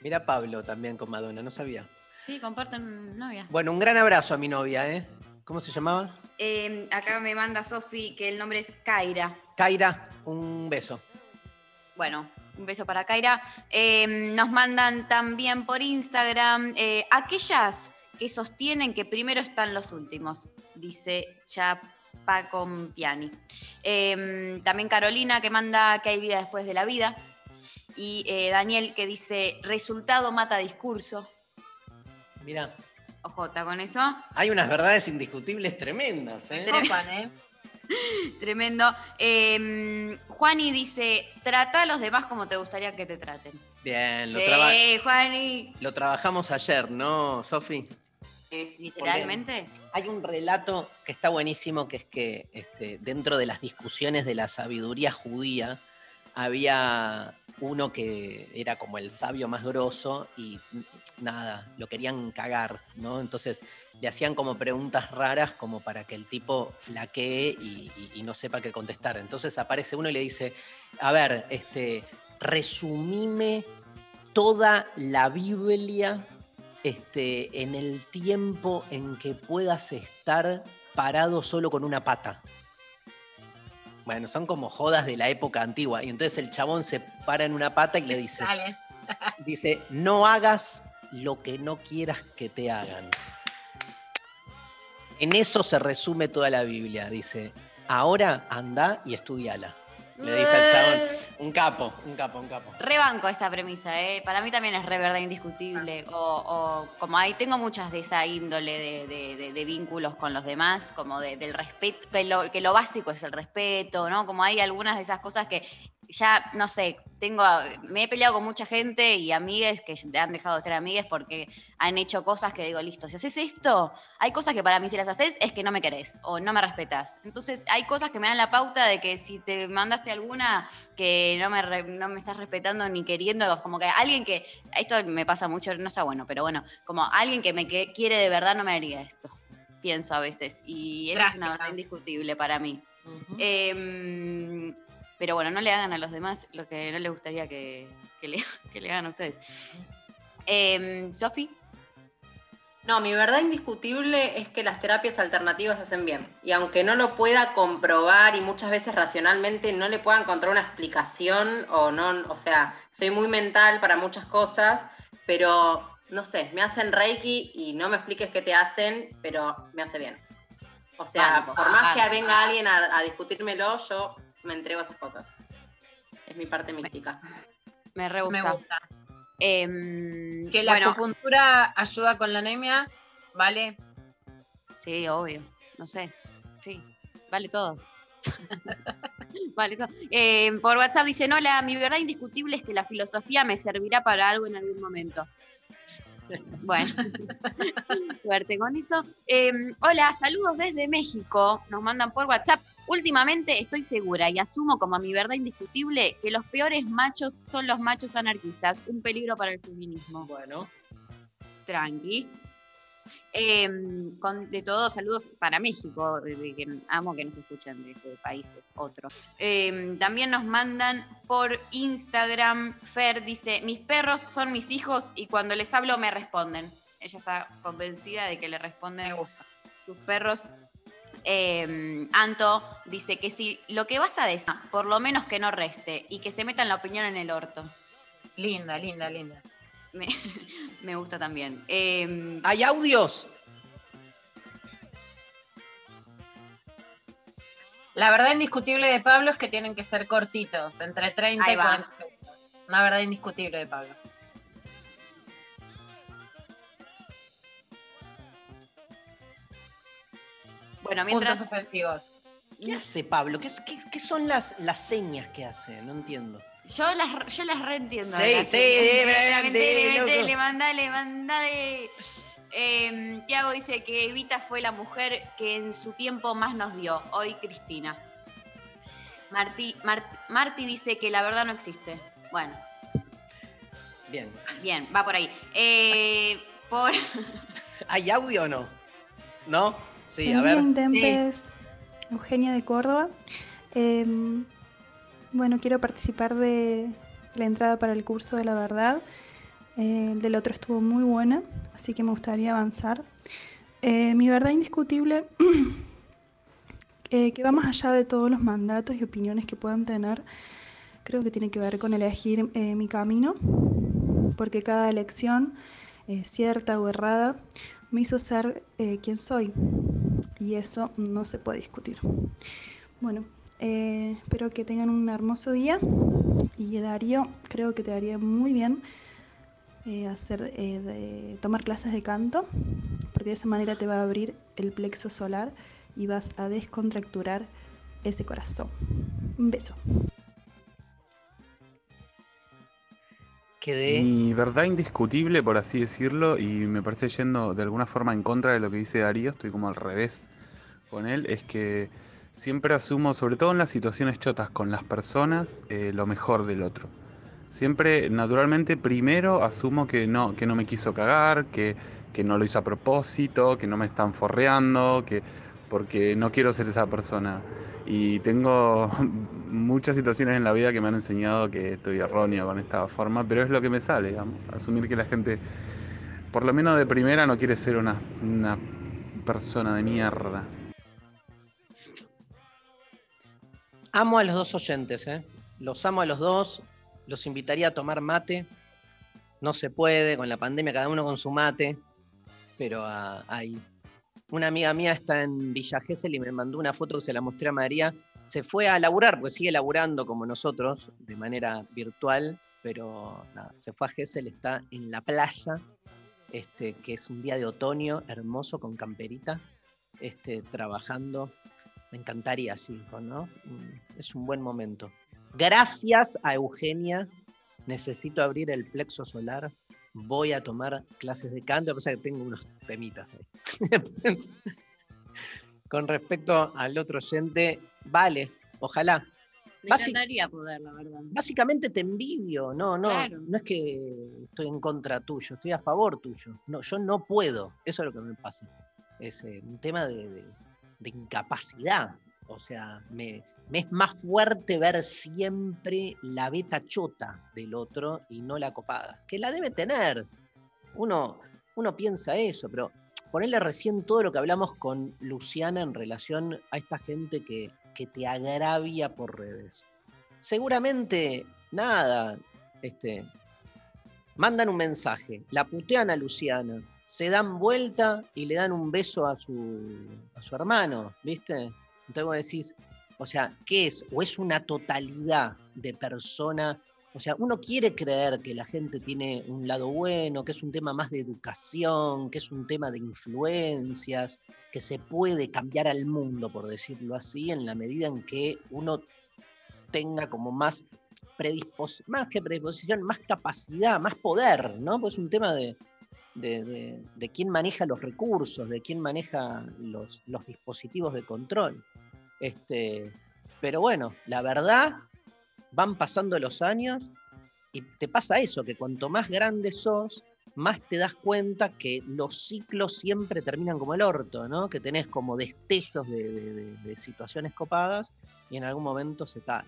Mira Pablo también con Madonna, no sabía. Sí, comparten novia. Bueno, un gran abrazo a mi novia, ¿eh? ¿Cómo se llamaba? Em, acá me manda Sofi que el nombre es Kaira. Kaira, un beso. Bueno, un beso para Kaira. Eh, nos mandan también por Instagram eh, aquellas que sostienen que primero están los últimos, dice Chapa Compiani. Eh, también Carolina que manda que hay vida después de la vida. Y eh, Daniel que dice resultado mata discurso. Mira, Ojota con eso. hay unas verdades indiscutibles tremendas, ¿eh? ¿eh? Tremendo. Eh, Juani dice, trata a los demás como te gustaría que te traten. Bien, lo, Sí, traba- Juani. lo trabajamos ayer, ¿no, Sofi? Literalmente. Hay un relato que está buenísimo, que es que este, dentro de las discusiones de la sabiduría judía había uno que era como el sabio más grosso y nada, lo querían cagar, ¿no? Entonces le hacían como preguntas raras como para que el tipo flaquee y no sepa qué contestar. Entonces aparece uno y le dice, a ver, este, resumime toda la Biblia este, en el tiempo en que puedas estar parado solo con una pata. Bueno, son como jodas de la época antigua. Y entonces el chabón se para en una pata y le dice, dice, no hagas lo que no quieras que te hagan. En eso se resume toda la Biblia. Dice, ahora anda y estudiala. Le dice al chabón, un capo, un capo, un capo. Rebanco esa premisa, ¿eh? Para mí también es re verdad indiscutible. O, o como ahí tengo muchas de esa índole de, de- de- de vínculos con los demás, como de- del respeto, que lo, que lo básico es el respeto, ¿no? Como hay algunas de esas cosas que ya, no sé, tengo, me he peleado con mucha gente y amigues que han dejado de ser amigues porque han hecho cosas que digo, listo, si haces esto, hay cosas que para mí si las haces es que no me querés o no me respetas. Entonces hay cosas que me dan la pauta de que si te mandaste alguna que no me, re- no me estás respetando ni queriendo, como que alguien que, esto me pasa mucho, no está bueno, pero bueno, como alguien que me que- quiere de verdad no me haría esto, pienso a veces. Y eso es una verdad indiscutible para mí. Pero bueno, no le hagan a los demás lo que no les gustaría que, que le, que le hagan a ustedes. Em, Sofi, No, mi verdad indiscutible es que las terapias alternativas hacen bien. Y aunque no lo pueda comprobar y muchas veces racionalmente no le pueda encontrar una explicación o no, o sea, soy muy mental para muchas cosas, pero no sé, me hacen Reiki y no me expliques qué te hacen, pero me hace bien. O sea, Banco, por más que venga alguien a, a discutírmelo, yo me entrego a esas cosas. Es mi parte mística. me re Me gusta. Em, Que la bueno, acupuntura ayuda con la anemia, ¿vale? sí, obvio. No sé. Sí, vale todo. Vale, no. Eh, por WhatsApp dicen, hola, mi verdad indiscutible es que la filosofía me servirá para algo en algún momento. Bueno, suerte con eso. Eh, hola, saludos desde México. Nos mandan por WhatsApp. Últimamente estoy segura y asumo como mi verdad indiscutible que los peores machos son los machos anarquistas. Un peligro para el feminismo. Bueno, Tranqui. Eh, con, de todos, saludos para México, que amo que nos escuchen de, de países otros. Eh, también nos mandan por Instagram, Fer dice, mis perros son mis hijos y cuando les hablo me responden. Ella está convencida de que le responden sus perros. Eh, Anto dice que si lo que vas a decir, por lo menos que no reste y que se metan la opinión en el orto. Linda, linda, linda. Me, me gusta también. Eh, ¿hay audios? La verdad indiscutible de Pablo es que tienen que ser cortitos, entre 30 Ahí y va. 40 segundos. Una verdad indiscutible de Pablo. Bueno, Puntos mientras suspensivos. ¿Qué hace Pablo? ¿Qué, qué- qué son las, las señas que hace? No entiendo. yo las, yo las reentiendo. Sí, las- sí, loco. metele, mandale, mandale. Eh, Tiago dice que Evita fue la mujer que en su tiempo más nos dio. Hoy Cristina. Marti, Mar- Marti dice que la verdad no existe. Bueno, Bien. bien, va por ahí. Eh, por, ¿Hay audio o no? ¿No? Sí, a día, ver. Intempes. Eugenia de Córdoba. Em, bueno, quiero participar de la entrada para el curso de la verdad. Eh, el del otro estuvo muy buena, así que me gustaría avanzar. Eh, mi verdad indiscutible, eh, que va más allá de todos los mandatos y opiniones que puedan tener, creo que tiene que ver con elegir mi camino, porque cada elección, cierta o errada, me hizo ser quien soy y eso no se puede discutir. Bueno, eh, espero que tengan un hermoso día y Darío, creo que te daría muy bien eh, hacer, eh, de- tomar clases de canto, porque de esa manera te va a abrir el plexo solar y vas a descontracturar ese corazón. Un beso. Quedé. Mi verdad indiscutible, por así decirlo, y me parece yendo de alguna forma en contra de lo que dice Darío, estoy como al revés con él, es que siempre asumo, sobre todo en las situaciones chotas con las personas, eh, lo mejor del otro. Siempre, naturalmente, primero asumo que no, que no me quiso cagar, que, que no lo hizo a propósito, que no me están forreando, que porque no quiero ser esa persona. Y tengo muchas situaciones en la vida que me han enseñado que estoy erróneo con esta forma, pero es lo que me sale, digamos, asumir que la gente, por lo menos de primera, no quiere ser una, una persona de mierda. Amo a los dos oyentes, ¿eh? Los amo a los dos. Los invitaría a tomar mate. No se puede, con la pandemia, cada uno con su mate. Pero ah, hay. Una amiga mía está en Villa Gesell y me mandó una foto que se la mostré a María. Se fue a laburar, porque sigue laburando como nosotros, de manera virtual. Pero nada, se fue a Gesell, está en la playa, este, que es un día de otoño hermoso con camperita, este, trabajando me encantaría, sí, ¿no? Mm, Es un buen momento. Gracias a Eugenia. Necesito abrir el plexo solar. Voy a tomar clases de canto, a pesar que tengo unos temitas ahí. Con respecto al otro oyente, vale, ojalá. Me encantaría poder, la verdad. Básicamente te envidio, no, no, Claro. no es que estoy en contra tuyo, estoy a favor tuyo. No, yo no puedo, eso es lo que me pasa. Es eh, un tema de, de- de incapacidad. O sea, me, me es más fuerte ver siempre la beta chota del otro y no la copada, que la debe tener. Uno, uno piensa eso, pero ponerle recién todo lo que hablamos con Luciana en relación a esta gente que, que te agravia por redes. Seguramente, nada, este, mandan un mensaje, la putean a Luciana, se dan vuelta y le dan un beso a su, a su hermano, ¿viste? Entonces vos decís, o sea, ¿qué es? ¿O es una totalidad de persona? O sea, uno quiere creer que la gente tiene un lado bueno, que es un tema más de educación, que es un tema de influencias, que se puede cambiar al mundo, por decirlo así, en la medida en que uno tenga como más predisposición, más que predisposición, más capacidad, más poder, ¿no? Pues es un tema de, de, de- quién maneja los recursos, de quién maneja los, los dispositivos de control. Este, pero bueno, la verdad, van pasando los años y te pasa eso, que cuanto más grande sos, más te das cuenta que los ciclos siempre terminan como el orto, ¿no? Que tenés como destellos de, de- de- de situaciones copadas y en algún momento se caen.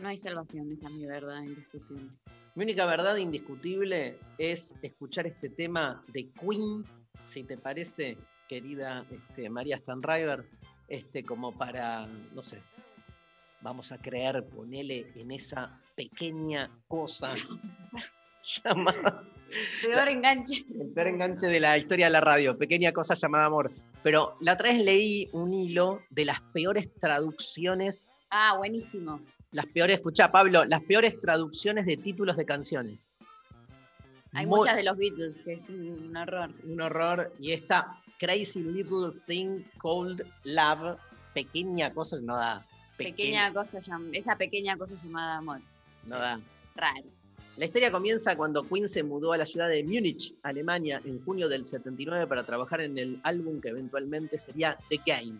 No hay salvación, esa es mi verdad indiscutible. Mi única verdad indiscutible es escuchar este tema de Queen, si te parece, querida este, María Stanriver, este, como para, no sé, vamos a creer, ponele en esa pequeña cosa llamada Peor enganche. el peor enganche de la historia de la radio, pequeña cosa llamada amor. Pero la otra vez leí un hilo de las peores traducciones, Ah, buenísimo. las peores, escuchá Pablo, las peores traducciones de títulos de canciones. Hay Muy- muchas de los Beatles, que es un horror. un horror. Y esta Crazy Little Thing Called Love, pequeña cosa, no da. Pequeña cosa, llam- esa pequeña cosa llamada amor. No da. Raro. La historia comienza cuando Queen se mudó a la ciudad de Múnich, Alemania, en junio del 79 para trabajar en el álbum que eventualmente sería The Game.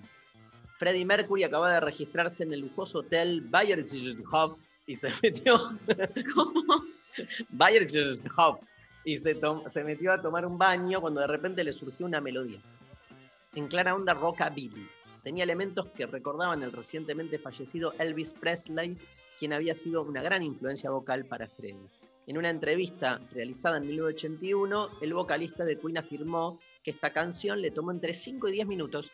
Freddie Mercury acababa de registrarse en el lujoso hotel Bayersdorf y se metió Bayersdorf y se, se metió a tomar un baño cuando de repente le surgió una melodía. En clara onda rockabilly. Tenía elementos que recordaban el recientemente fallecido Elvis Presley, quien había sido una gran influencia vocal para Freddie. En una entrevista realizada en 1981, el vocalista de Queen afirmó que esta canción le tomó entre 5 y 10 minutos.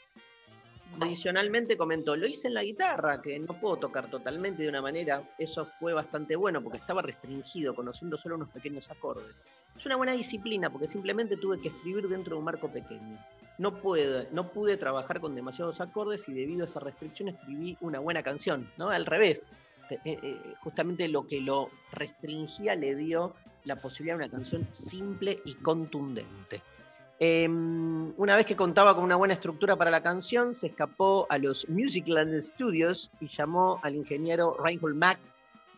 Adicionalmente comentó, lo hice en la guitarra, que no puedo tocar totalmente de una manera. Eso fue bastante bueno porque estaba restringido, conociendo solo unos pequeños acordes. Es una buena disciplina porque simplemente tuve que escribir dentro de un marco pequeño. No pude, no pude trabajar con demasiados acordes y debido a esa restricción escribí una buena canción, ¿no? Al revés. Eh, eh, justamente lo que lo restringía le dio la posibilidad de una canción simple y contundente. Eh, una vez que contaba con una buena estructura para la canción, se escapó a los Musicland Studios y llamó al ingeniero Reinhold Mack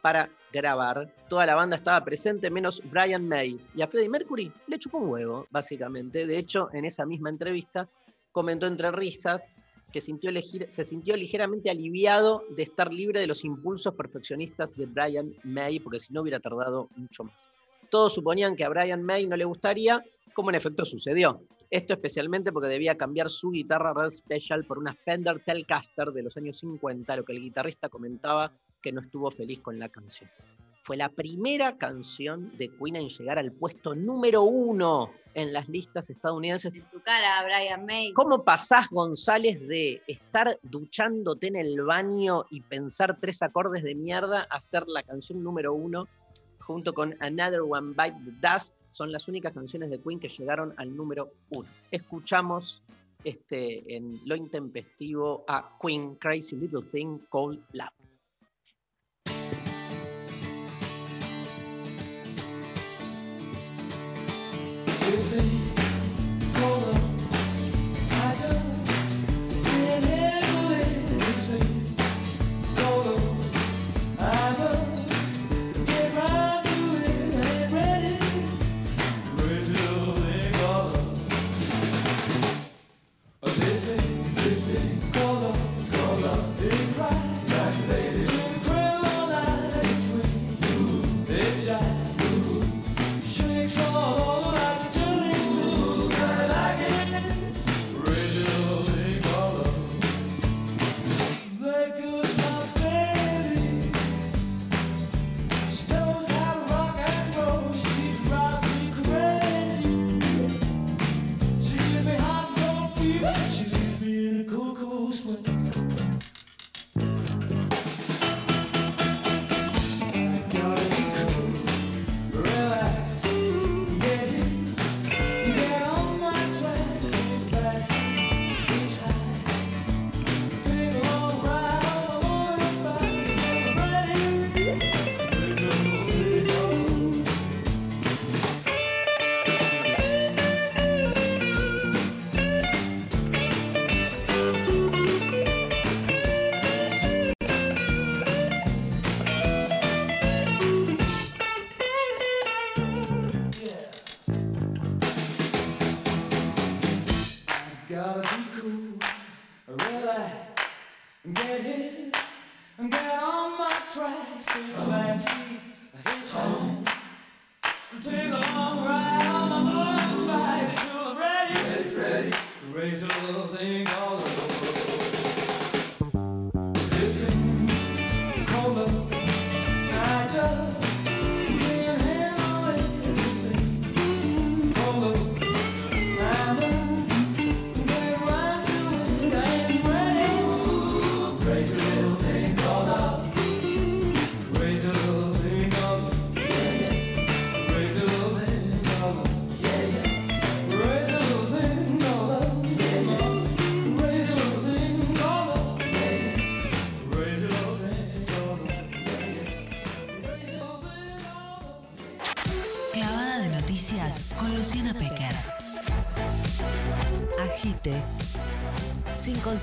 para grabar. Toda la banda estaba presente, menos Brian May. Y a Freddie Mercury le chupó un huevo, básicamente. De hecho, en esa misma entrevista comentó entre risas que sintió elegir- se sintió ligeramente aliviado de estar libre de los impulsos perfeccionistas de Brian May, porque si no hubiera tardado mucho más. Todos suponían que a Brian May no le gustaría, como en efecto sucedió. Esto especialmente porque debía cambiar su guitarra Red Special por una Fender Telecaster de los años 50, lo que el guitarrista comentaba que no estuvo feliz con la canción. Fue la primera canción de Queen en llegar al puesto número uno en las listas estadounidenses En tu cara, Brian May. ¿Cómo pasás, González, de estar duchándote en el baño y pensar tres acordes de mierda a ser la canción número uno junto con Another One Bite the Dust? Son las únicas canciones de Queen que llegaron al número uno. Escuchamos este, en lo intempestivo a Queen Crazy Little Thing Called Love.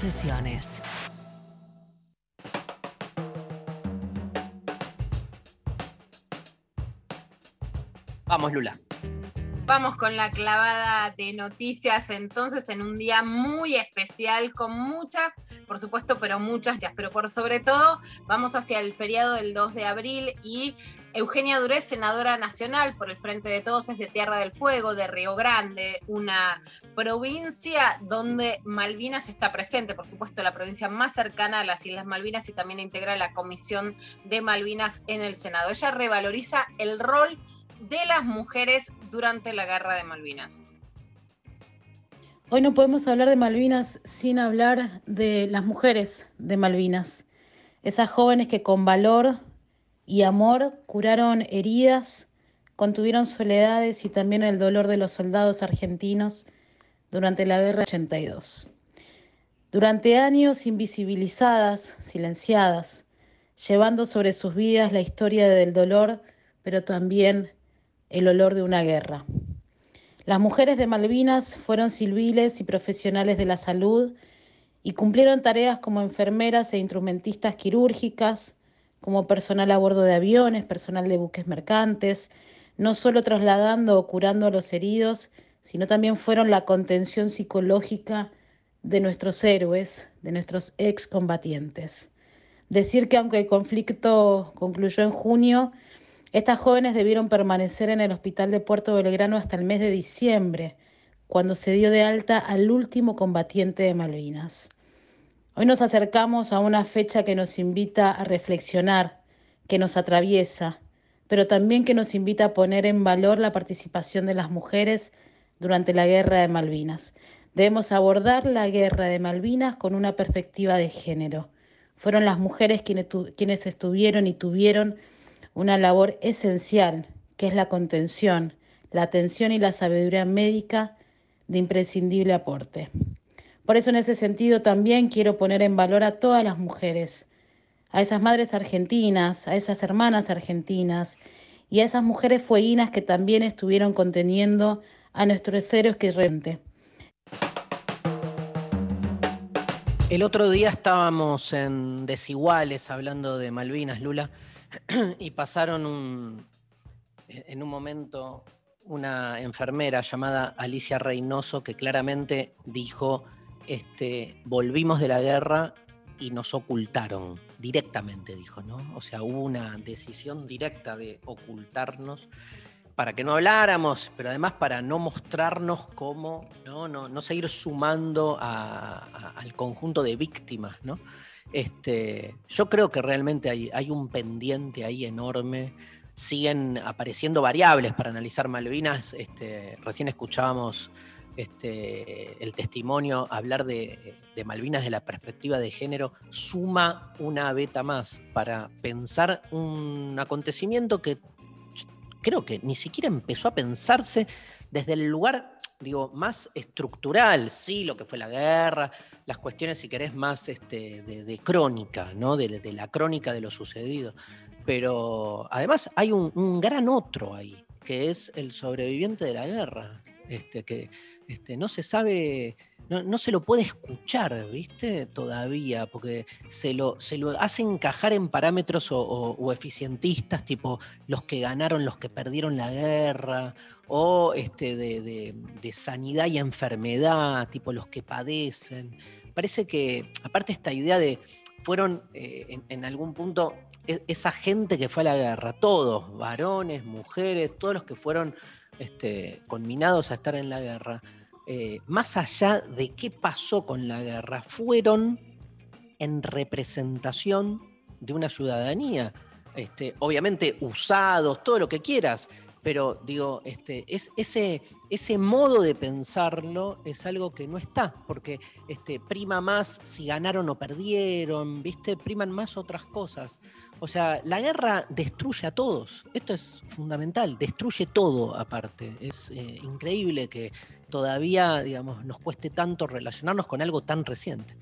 Sin concesiones. Vamos, Lula. Vamos con la clavada de noticias entonces en un día muy especial con muchas, por supuesto, pero muchas, pero por sobre todo vamos hacia el feriado del 2 de abril y Eugenia Duré, senadora nacional por el Frente de Todos, es de Tierra del Fuego, de Río Grande, una provincia donde Malvinas está presente, por supuesto, la provincia más cercana a las Islas Malvinas y también integra la Comisión de Malvinas en el Senado. Ella revaloriza el rol de las mujeres durante la Guerra de Malvinas. Hoy no podemos hablar de Malvinas sin hablar de las mujeres de Malvinas, esas jóvenes que con valor y amor curaron heridas, contuvieron soledades y también el dolor de los soldados argentinos durante la Guerra 82. Durante años invisibilizadas, silenciadas, llevando sobre sus vidas la historia del dolor, pero también el olor de una guerra. Las mujeres de Malvinas fueron civiles y profesionales de la salud y cumplieron tareas como enfermeras e instrumentistas quirúrgicas, como personal a bordo de aviones, personal de buques mercantes, no solo trasladando o curando a los heridos, sino también fueron la contención psicológica de nuestros héroes, de nuestros excombatientes. Decir que aunque el conflicto concluyó en junio, estas jóvenes debieron permanecer en el hospital de Puerto Belgrano hasta el mes de diciembre, cuando se dio de alta al último combatiente de Malvinas. Hoy nos acercamos a una fecha que nos invita a reflexionar, que nos atraviesa, pero también que nos invita a poner en valor la participación de las mujeres durante la Guerra de Malvinas. Debemos abordar la Guerra de Malvinas con una perspectiva de género. Fueron las mujeres quienes, quienes estuvieron y tuvieron una labor esencial, que es la contención, la atención y la sabiduría médica de imprescindible aporte. Por eso en ese sentido también quiero poner en valor a todas las mujeres, a esas madres argentinas, a esas hermanas argentinas y a esas mujeres fueguinas que también estuvieron conteniendo a nuestros héroes que rente. El otro día estábamos en Desiguales hablando de Malvinas, Lula, y pasaron en un momento una enfermera llamada Alicia Reynoso que claramente dijo, este, volvimos de la guerra y nos ocultaron, directamente dijo, ¿no? O sea, hubo una decisión directa de ocultarnos para que no habláramos, pero además para no mostrarnos como, no, no, no seguir sumando al conjunto de víctimas, ¿no? Este, yo creo que realmente hay, hay, un pendiente ahí enorme. Siguen apareciendo variables para analizar Malvinas. Este, recién escuchábamos este, el testimonio hablar de, Malvinas de la perspectiva de género. Suma una beta más para pensar un acontecimiento que creo que ni siquiera empezó a pensarse desde el lugar digo, más estructural, sí, lo que fue la guerra, las cuestiones, si querés, más este, de, crónica, ¿no? De, de, la crónica de lo sucedido. Pero además hay un, un, gran otro ahí, que es el sobreviviente de la guerra, este, que este, no se sabe, no, se lo puede escuchar, ¿viste? Todavía, porque se lo, se lo hace encajar en parámetros o, eficientistas, tipo los que ganaron, los que perdieron la guerra, o este, de, sanidad y enfermedad, tipo los que padecen. Parece que, aparte esta idea de fueron eh, en, en algún punto e- esa gente que fue a la guerra, todos, varones, mujeres, todos los que fueron este, conminados a estar en la guerra, eh, más allá de qué pasó con la guerra, fueron en representación de una ciudadanía. Este, obviamente usados, todo lo que quieras, pero digo, este, es, ese, ese modo de pensarlo es algo que no está, porque este, prima más si ganaron o perdieron, ¿viste? Priman más otras cosas. O sea, la guerra destruye a todos. Esto es fundamental, destruye todo aparte. Es eh, increíble que todavía, digamos, nos cueste tanto relacionarnos con algo tan reciente.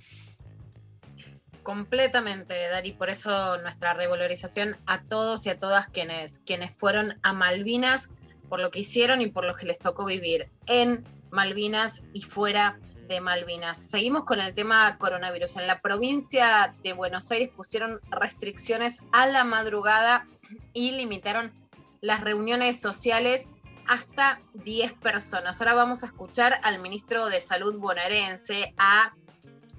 Completamente, Dari, por eso nuestra revalorización a todos y a todas quienes, quienes fueron a Malvinas por lo que hicieron y por lo que les tocó vivir en Malvinas y fuera de Malvinas. Seguimos con el tema coronavirus. En la provincia de Buenos Aires pusieron restricciones a la madrugada y limitaron las reuniones sociales hasta 10 personas. Ahora vamos a escuchar al ministro de Salud bonaerense, a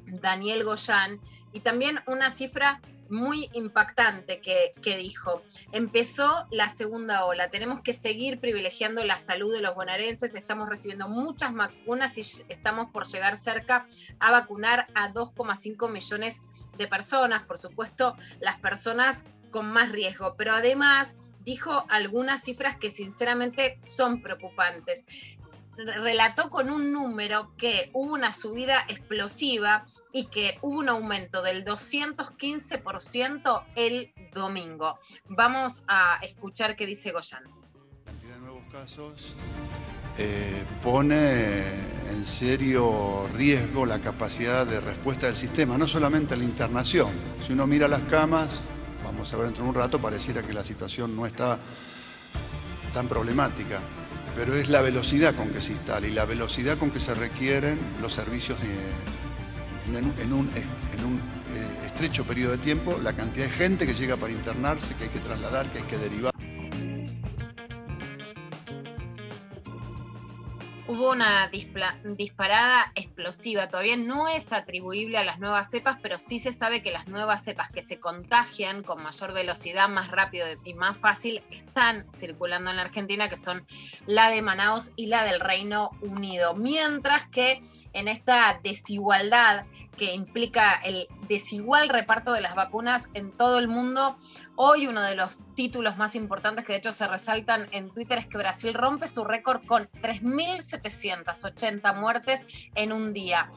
Daniel Goyán, y también una cifra muy impactante que, que, dijo. Empezó la segunda ola, tenemos que seguir privilegiando la salud de los bonaerenses, estamos recibiendo muchas vacunas y estamos por llegar cerca a vacunar a 2,5 millones de personas, por supuesto, las personas con más riesgo, pero además dijo algunas cifras que sinceramente son preocupantes relató con un número que hubo una subida explosiva y que hubo un aumento del 215% el domingo. Vamos a escuchar qué dice Goyan. La cantidad de nuevos casos eh, pone en serio riesgo la capacidad de respuesta del sistema, no solamente la internación. Si uno mira las camas, vamos a ver dentro de un rato, pareciera que la situación no está tan problemática pero es la velocidad con que se instala y la velocidad con que se requieren los servicios en, un, eh, estrecho periodo de tiempo, la cantidad de gente que llega para internarse, que hay que trasladar, que hay que derivar. Hubo una disparada explosiva, todavía no es atribuible a las nuevas cepas, pero sí se sabe que las nuevas cepas que se contagian con mayor velocidad, más rápido y más fácil, están circulando en la Argentina, que son la de Manaus y la del Reino Unido. Mientras que en esta desigualdad que implica el desigual reparto de las vacunas en todo el mundo. Hoy uno de los títulos más importantes que de hecho se resaltan en Twitter es que Brasil rompe su récord con 3.780 muertes en un día.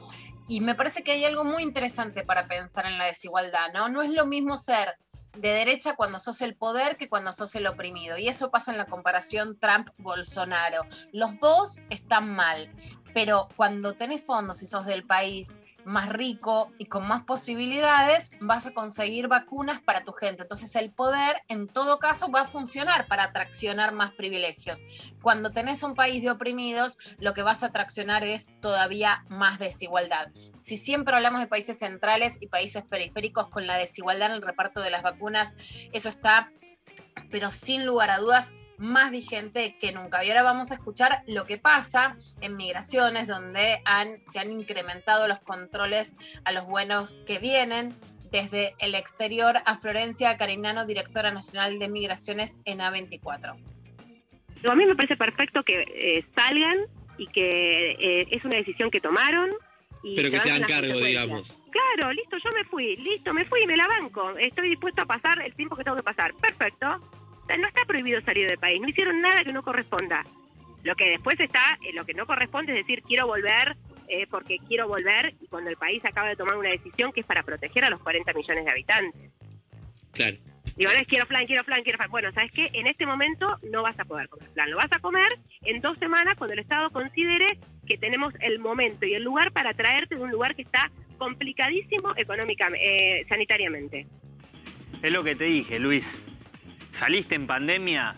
Y me parece que hay algo muy interesante para pensar en la desigualdad, ¿no? No es lo mismo ser de derecha cuando sos el poder que cuando sos el oprimido. Y eso pasa en la comparación Trump-Bolsonaro. Los dos están mal, pero cuando tenés fondos y sos del país más rico y con más posibilidades, vas a conseguir vacunas para tu gente. Entonces el poder en todo caso va a funcionar para atraccionar más privilegios. Cuando tenés un país de oprimidos, lo que vas a atraccionar es todavía más desigualdad. Si siempre hablamos de países centrales y países periféricos con la desigualdad en el reparto de las vacunas, eso está, pero sin lugar a dudas, más vigente que nunca. Y ahora vamos a escuchar lo que pasa en migraciones, donde han, se han incrementado los controles a los buenos que vienen. Desde el exterior a Florencia Carinano, directora nacional de migraciones en A24. A mí me parece perfecto que eh, salgan y que eh, es una decisión que tomaron. Y Pero que se hagan cargo, digamos. Claro, listo, yo me fui, listo, me fui, me la banco. Estoy dispuesto a pasar el tiempo que tengo que pasar. Perfecto no está prohibido salir del país, no hicieron nada que no corresponda. Lo que después está, eh, lo que no corresponde es decir quiero volver eh, porque quiero volver y cuando el país acaba de tomar una decisión que es para proteger a los 40 millones de habitantes. Claro. Digo, no es quiero flan, quiero flan, quiero flan. Bueno, ¿sabes qué? En este momento no vas a poder comer flan. Lo vas a comer en dos semanas cuando el Estado considere que tenemos el momento y el lugar para traerte de un lugar que está complicadísimo económicamente, eh, sanitariamente. Es lo que te dije, Luis saliste en pandemia,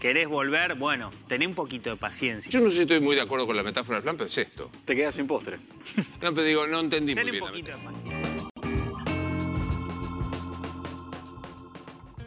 querés volver, bueno, tené un poquito de paciencia. Yo no sé si estoy muy de acuerdo con la metáfora del plan, pero es esto. Te quedas sin postre. No, pero digo, no entendí Tené muy bien. un poquito de paciencia.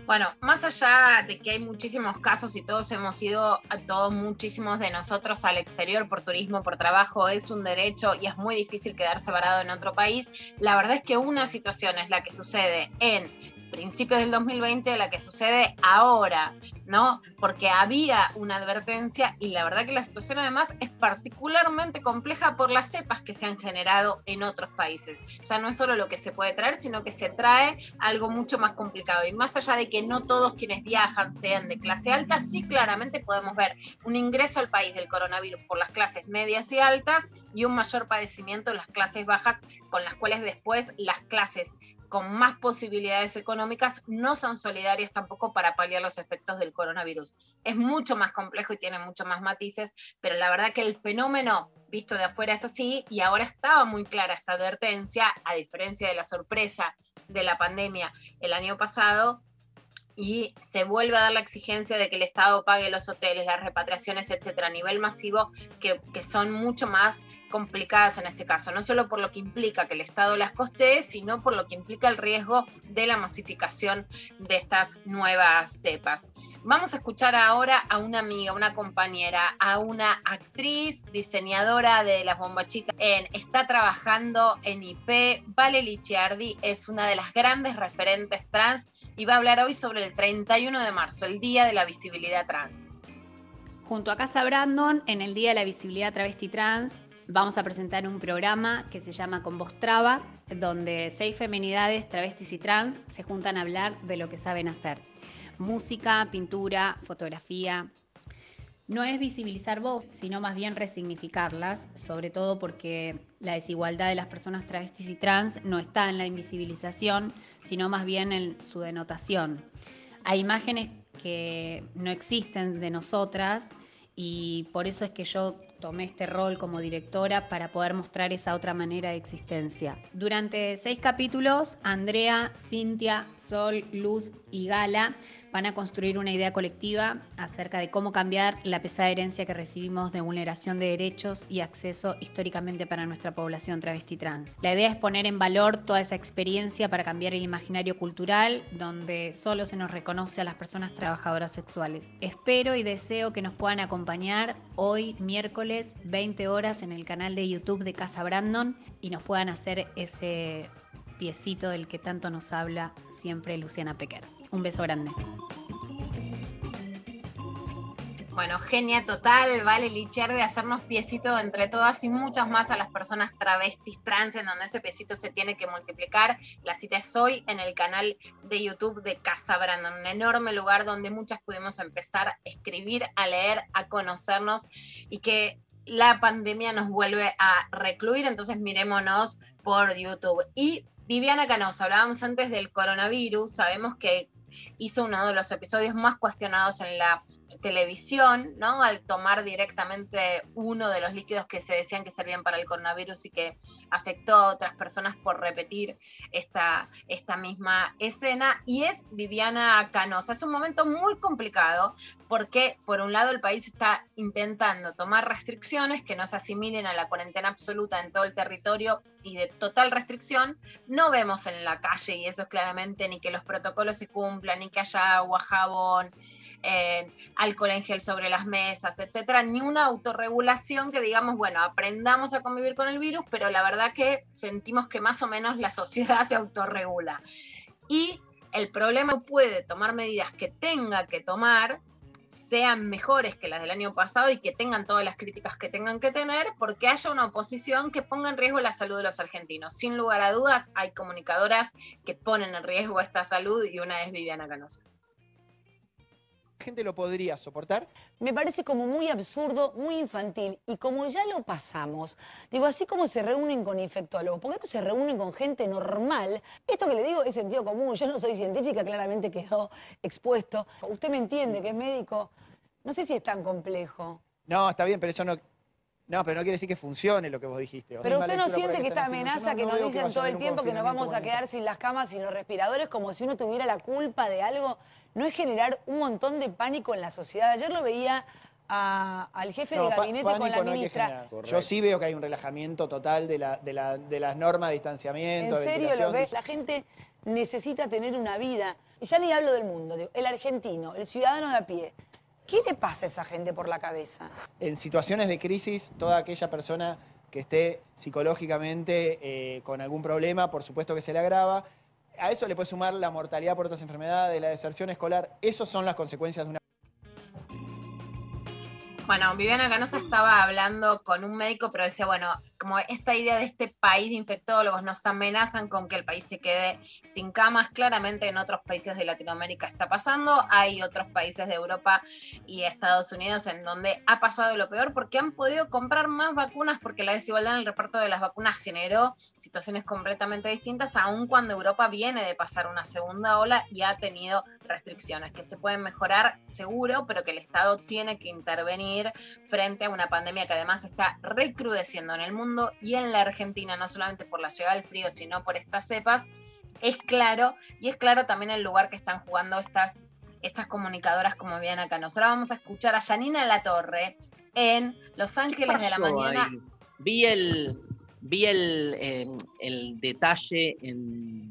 Bueno, más allá de que hay muchísimos casos y todos hemos ido, a todos muchísimos de nosotros al exterior por turismo, por trabajo, es un derecho y es muy difícil quedarse varado en otro país, la verdad es que una situación es la que sucede en principios del 2020 la que sucede ahora, ¿no? Porque había una advertencia y la verdad que la situación además es particularmente compleja por las cepas que se han generado en otros países. Ya no es solo lo que se puede traer, sino que se trae algo mucho más complicado. Y más allá de que no todos quienes viajan sean de clase alta, sí claramente podemos ver un ingreso al país del coronavirus por las clases medias y altas y un mayor padecimiento en las clases bajas, con las cuales después las clases con más posibilidades económicas no son solidarias tampoco para paliar los efectos del coronavirus. Es mucho más complejo y tiene mucho más matices, pero la verdad que el fenómeno visto de afuera es así y ahora estaba muy clara esta advertencia, a diferencia de la sorpresa de la pandemia el año pasado, y se vuelve a dar la exigencia de que el Estado pague los hoteles, las repatriaciones, etcétera, a nivel masivo, que, que, son mucho más complicadas en este caso, no solo por lo que implica que el Estado las costee, sino por lo que implica el riesgo de la masificación de estas nuevas cepas. Vamos a escuchar ahora a una amiga, una compañera, a una actriz, diseñadora de las bombachitas, está trabajando en IP, Vale Licciardi es una de las grandes referentes trans y va a hablar hoy sobre el 31 de marzo, el Día de la Visibilidad Trans. Junto a Casa Brandon, en el Día de la Visibilidad Travesti Trans, vamos a presentar un programa que se llama Con Voz Traba, donde seis feminidades, travestis y trans se juntan a hablar de lo que saben hacer. Música, pintura, fotografía. No es visibilizar voz, sino más bien resignificarlas, sobre todo porque la desigualdad de las personas travestis y trans no está en la invisibilización, sino más bien en su denotación. Hay imágenes que no existen de nosotras y por eso es que yo tomé este rol como directora para poder mostrar esa otra manera de existencia. Durante seis capítulos, Andrea, Cintia, Sol, Luz y Gala van a construir una idea colectiva acerca de cómo cambiar la pesada herencia que recibimos de vulneración de derechos y acceso históricamente para nuestra población travesti trans. La idea es poner en valor toda esa experiencia para cambiar el imaginario cultural donde solo se nos reconoce a las personas trabajadoras sexuales. Espero y deseo que nos puedan acompañar hoy miércoles 20 horas en el canal de YouTube de Casa Brandon y nos puedan hacer ese piecito del que tanto nos habla siempre Luciana Pequer. Un beso grande. Bueno, genia total, vale Lichar de hacernos piecito entre todas y muchas más a las personas travestis trans, en donde ese piecito se tiene que multiplicar. La cita es hoy en el canal de YouTube de Casa Brandon, un enorme lugar donde muchas pudimos empezar a escribir, a leer, a conocernos y que la pandemia nos vuelve a recluir, entonces mirémonos por YouTube. Y Viviana Canosa, hablábamos antes del coronavirus, sabemos que hizo uno de los episodios más cuestionados en la televisión, ¿no? Al tomar directamente uno de los líquidos que se decían que servían para el coronavirus y que afectó a otras personas por repetir esta, esta misma escena. Y es Viviana Canosa. Es un momento muy complicado porque, por un lado, el país está intentando tomar restricciones que no se asimilen a la cuarentena absoluta en todo el territorio y de total restricción. No vemos en la calle, y eso es claramente, ni que los protocolos se cumplan, ni que haya agua, jabón, alcohol en gel sobre las mesas, etcétera, ni una autorregulación que digamos, bueno, aprendamos a convivir con el virus, pero la verdad que sentimos que más o menos la sociedad se autorregula. Y el problema puede tomar medidas que tenga que tomar sean mejores que las del año pasado y que tengan todas las críticas que tengan que tener, porque haya una oposición que ponga en riesgo la salud de los argentinos. Sin lugar a dudas, hay comunicadoras que ponen en riesgo esta salud y una es Viviana Canosa gente lo podría soportar? Me parece como muy absurdo, muy infantil, y como ya lo pasamos, digo, así como se reúnen con infectólogos, ¿por qué se reúnen con gente normal? Esto que le digo es sentido común, yo no soy científica, claramente quedó expuesto. Usted me entiende que es médico, no sé si es tan complejo. No, está bien, pero eso no, no, pero no quiere decir que funcione lo que vos dijiste. Pero usted no siente que esta amenaza que nos dicen todo el tiempo que nos vamos a quedar sin las camas y los respiradores como si uno tuviera la culpa de algo, no es generar un montón de pánico en la sociedad. Ayer lo veía al jefe de gabinete con la ministra. Yo sí veo que hay un relajamiento total de, la, de, la, de las normas de distanciamiento. ¿En serio lo ves? La gente necesita tener una vida. Y ya ni hablo del mundo, el argentino, el ciudadano de a pie. ¿Qué le pasa a esa gente por la cabeza? En situaciones de crisis, toda aquella persona que esté psicológicamente eh, con algún problema, por supuesto que se le agrava. A eso le puede sumar la mortalidad por otras enfermedades, la deserción escolar. Esas son las consecuencias de una Bueno, Viviana Canosa estaba hablando con un médico, pero decía, bueno, como esta idea de este país de infectólogos nos amenazan con que el país se quede sin camas, claramente en otros países de Latinoamérica está pasando, hay otros países de Europa y Estados Unidos en donde ha pasado lo peor porque han podido comprar más vacunas porque la desigualdad en el reparto de las vacunas generó situaciones completamente distintas, aun cuando Europa viene de pasar una segunda ola y ha tenido restricciones que se pueden mejorar seguro, pero que el Estado tiene que intervenir frente a una pandemia que además está recrudeciendo en el mundo y en la Argentina, no solamente por la llegada del frío, sino por estas cepas, es claro, y es claro también el lugar que están jugando estas, estas comunicadoras como Viviana Canos. Ahora vamos a escuchar a Janina Latorre en Los Ángeles de la Mañana. ahí? Vi el, vi el, eh, el detalle en.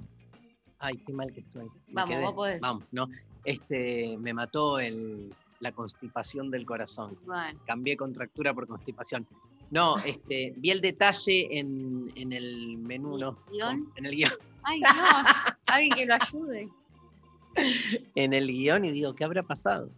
Ay, qué mal que estoy. Me Vamos, vos podés. Vamos, ¿no? Este, me mató el, la constipación del corazón. Bueno. Cambié contractura por constipación. No, este, vi el detalle en, en el menú, ¿no? guion? En el guion. Ay, Dios, alguien que lo ayude. En el guion y digo, ¿qué habrá pasado?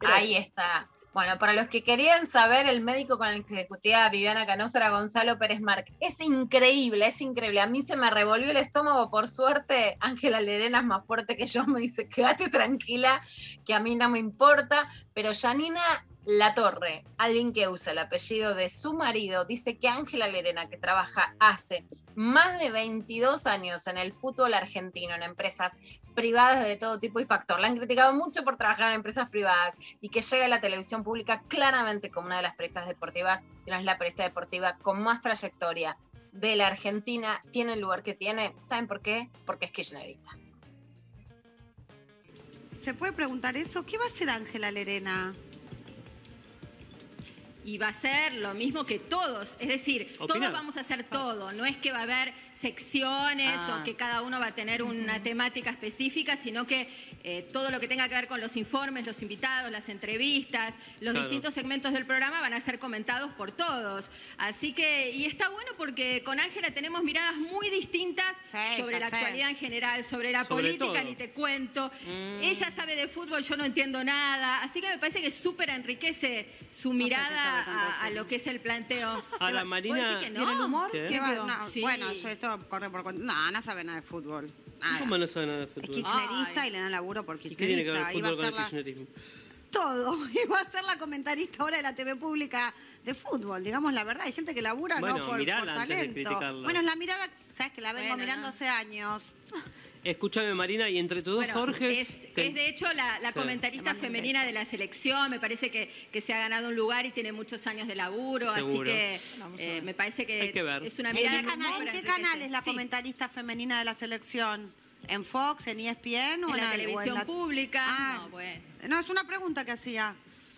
Ahí está. Bueno, para los que querían saber, el médico con el que discutía Viviana Canosa era Gonzalo Pérez Marc. Es increíble, es increíble. A mí se me revolvió el estómago, por suerte. Ángela Lerena es más fuerte que yo, me dice, quédate tranquila, que a mí no me importa. Pero Janina Latorre, alguien que usa el apellido de su marido, dice que Ángela Lerena, que trabaja hace más de 22 años en el fútbol argentino, en empresas privadas de todo tipo y factor. La han criticado mucho por trabajar en empresas privadas y que llega a la televisión pública claramente como una de las periodistas deportivas, si no es la periodista deportiva con más trayectoria de la Argentina, tiene el lugar que tiene. ¿Saben por qué? Porque es kirchnerista. ¿Se puede preguntar eso? ¿Qué va a hacer Ángela Lerena? Y va a ser lo mismo que todos. Es decir, todos vamos a hacer todo. No es que va a haber secciones Ah. o que cada uno va a tener una temática específica, sino que eh, todo lo que tenga que ver con los informes, los invitados, las entrevistas, los Claro. distintos segmentos del programa van a ser comentados por todos. Así que, y está bueno porque con Ángela tenemos miradas muy distintas sobre la sé. actualidad en general, sobre la Sobre política, todo. ni te cuento. Mm. Ella sabe de fútbol, yo no entiendo nada. Así que me parece que súper enriquece su mirada a, a lo que es el planteo. Ahora, ¿Vos Marina- que no? ¿Tiene el humor? ¿Qué? ¿Qué va? No, Sí. Bueno, esto corre por cuenta. No, no sabe nada de fútbol. Nada. ¿Cómo no sabe nada de Es fútbol? kirchnerista y le dan laburo por ¿Y qué tiene que ver kirchnerista. el Iba a fútbol con ser el la, kirchnerismo? todo. Iba a ser la comentarista ahora de la TV pública de fútbol. Digamos la verdad, hay gente que labura Bueno, no por, talento. Bueno, es la mirada, sabes que la vengo Bueno, mirando no. hace años. Escúchame, Marina, y entre tus dos Bueno, Jorge. es, es de hecho la, la Sí. comentarista femenina de la selección, me parece que, que se ha ganado un lugar y tiene muchos años de laburo, así Seguro. que eh, me parece que, Hay que ver. es una ¿En mirada qué, que cana- súper en qué canal es la Sí, comentarista femenina de la selección? ¿En Fox, en ESPN o en en, la televisión la- pública. Ah, no, bueno. No, es una pregunta que hacía.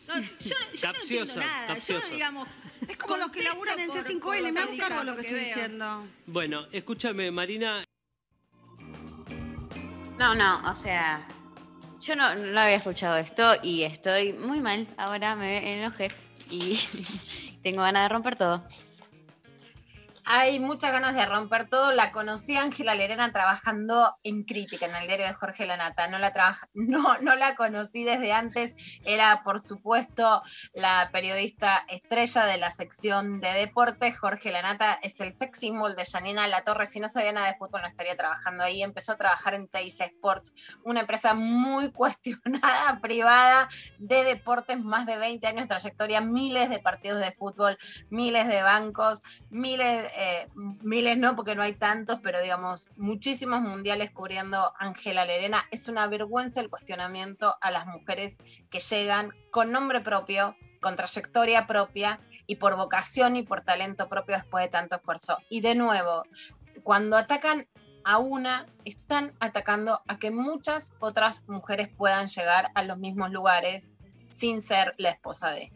No, yo, yo no entiendo Capciosa, nada. capciosa. Yo, digamos, Es como los que laburan en por- C5N, por me hago cargo lo que estoy veo. diciendo. Bueno, escúchame, Marina. No, no, o sea, yo no, no había escuchado esto y estoy muy mal. Ahora me enojé y tengo ganas de romper todo. Hay muchas ganas de romper todo. La conocí Ángela Lerena trabajando en crítica en el diario de Jorge Lanata. No la, no, no la conocí desde antes. Era, por supuesto, la periodista estrella de la sección de deportes. Jorge Lanata es el sex symbol de Janina Latorre. Si no sabía nada de fútbol, no estaría trabajando ahí. Empezó a trabajar en Teis Sports, una empresa muy cuestionada, privada, de deportes, más de 20 años de trayectoria, miles de partidos de fútbol, miles de bancos, miles, eh, miles no porque no hay tantos, pero digamos, muchísimos mundiales cubriendo Ángela Lerena. Es una vergüenza el cuestionamiento a las mujeres que llegan con nombre propio, con trayectoria propia y por vocación y por talento propio después de tanto esfuerzo. Y de nuevo, cuando atacan a una, están atacando a que muchas otras mujeres puedan llegar a los mismos lugares sin ser la esposa de.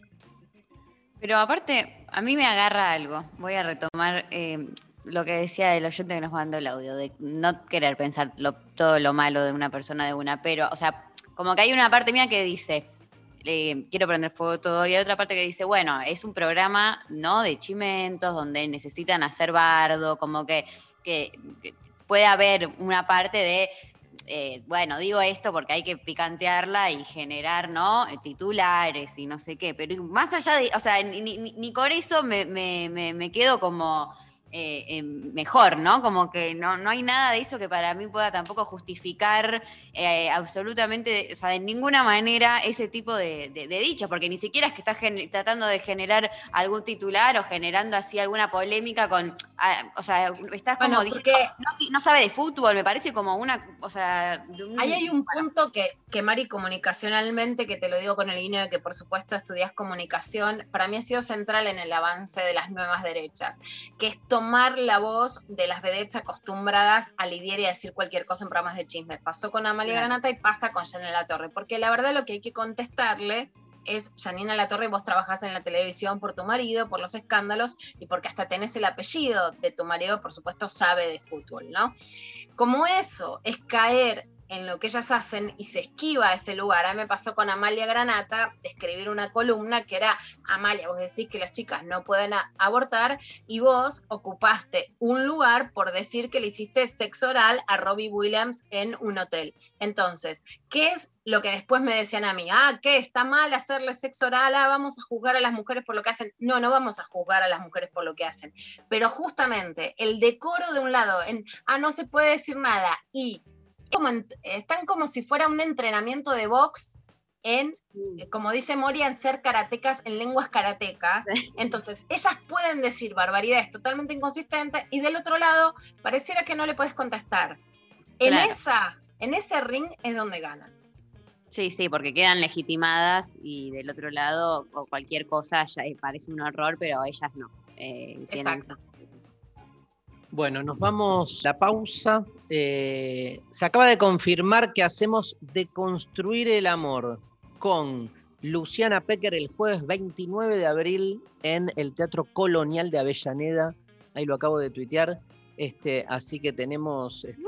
Pero aparte, a mí me agarra algo. Voy a retomar eh, lo que decía el oyente que nos mandó el audio, de no querer pensar todo lo malo de una persona de una, pero, o sea, como que hay una parte mía que dice, eh, quiero prender fuego todo, y hay otra parte que dice, bueno, es un programa, ¿no? De chimentos, donde necesitan hacer bardo, como que- que puede haber una parte de, eh, bueno, digo esto porque hay que picantearla y generar, ¿no? Eh, Titulares y no sé qué, pero más allá de, o sea, ni, ni- ni con eso me, me- me- me quedo como... eh, eh, mejor, ¿no? Como que no, no hay nada de eso que para mí pueda tampoco justificar eh, absolutamente, o sea, de ninguna manera ese tipo de, de, de dichos, porque ni siquiera es que estás tratando de generar algún titular o generando así alguna polémica con, ah, o sea, estás como Bueno, diciendo, no, no sabe de fútbol, me parece como una, o sea, un- Ahí hay un punto que, que Mari comunicacionalmente, que te lo digo con el guiño de que por supuesto estudias comunicación, para mí ha sido central en el avance de las nuevas derechas, que es tomar la voz de las vedettes acostumbradas a lidiar y a decir cualquier cosa en programas de chisme. Pasó con Amalia Claro. Granata y pasa con Janina La Torre, porque la verdad lo que hay que contestarle es, Janina La Torre, vos trabajás en la televisión por tu marido, por los escándalos y porque hasta tenés el apellido de tu marido, por supuesto, sabe de fútbol, ¿no? Como eso es caer en lo que ellas hacen y se esquiva ese lugar. A mí me pasó con Amalia Granata escribir una columna que era, Amalia, vos decís que las chicas no pueden abortar y vos ocupaste un lugar por decir que le hiciste sexo oral a Robbie Williams en un hotel. Entonces, ¿qué es lo que después me decían a mí? Ah, ¿qué? ¿Está mal hacerle sexo oral? Ah, vamos a juzgar a las mujeres por lo que hacen. No, no vamos a juzgar a las mujeres por lo que hacen. Pero justamente el decoro de un lado, en, ah, no se puede decir nada y como en- están como si fuera un entrenamiento de box en, eh, como dice Moria, en ser karatecas, en lenguas karatecas. Entonces, ellas pueden decir barbaridades totalmente inconsistentes y del otro lado, pareciera que no le puedes contestar. En, Claro. esa, en ese ring es donde ganan. Sí, sí, porque quedan legitimadas y del otro lado o cualquier cosa ya eh, parece un horror, pero ellas no. Eh, Exacto. Bueno, nos vamos a la pausa. Eh, se acaba de confirmar que hacemos Deconstruir el Amor con Luciana Pecker el jueves 29 de abril en el Teatro Colonial de Avellaneda. Ahí lo acabo de tuitear. Este, así que tenemos, este,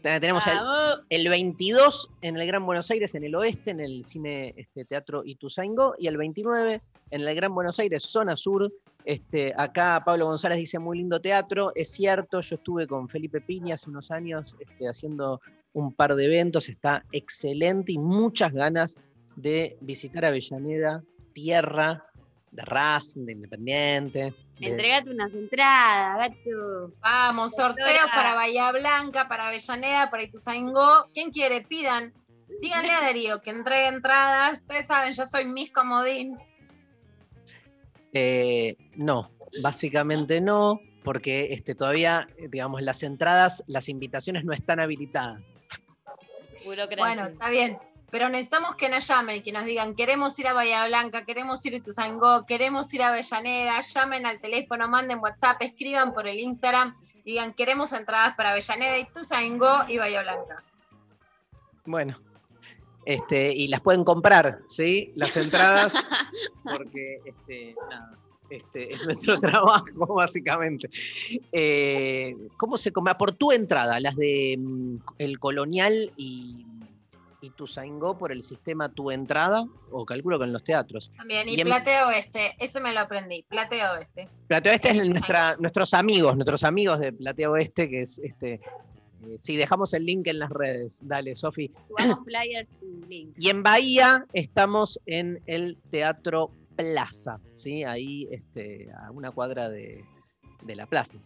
te- tenemos el, Vamos. el 22 en el Gran Buenos Aires, en el oeste, en el Cine este, Teatro Ituzaingó, y el 29 en el Gran Buenos Aires, zona sur. Este, acá Pablo González dice muy lindo teatro, es cierto, yo estuve con Felipe Piña hace unos años este, haciendo un par de eventos, está excelente y muchas ganas de visitar Avellaneda, tierra de Racing, de Independiente. de- Entregate unas entradas, gato. Vamos, sorteos para Bahía Blanca, para Avellaneda, para Ituzaingó. ¿Quién quiere? Pidan. Díganle a Darío que entregue entradas. Ustedes saben, yo soy Miss Comodín. Eh, no, básicamente no, porque este, todavía, digamos, las entradas, las invitaciones no están habilitadas. Bueno, está bien. Pero necesitamos que nos llamen, que nos digan, queremos ir a Bahía Blanca, queremos ir a Ituzaingó, queremos ir a Avellaneda, llamen al teléfono, manden WhatsApp, escriban por el Instagram, digan, queremos entradas para Avellaneda, Ituzaingó y Bahía Blanca. Bueno, este, y las pueden comprar, ¿sí? Las entradas, porque este, nada, este, es nuestro trabajo, básicamente. Eh, ¿Cómo se come? Por tu entrada, las de mm, el Colonial y, y Tuzaingó por el sistema Tu Entrada, o calculo que en los teatros. También, y Y Platea Oeste, eso me lo aprendí, Platea Oeste. Platea Oeste es nuestra, nuestros amigos, nuestros amigos de Platea Oeste, que es este. Eh, sí, dejamos el link en las redes. Dale, Sofi. Flyers y en Bahía estamos en el Teatro Plaza, ¿sí? Ahí este, a una cuadra de, de la plaza.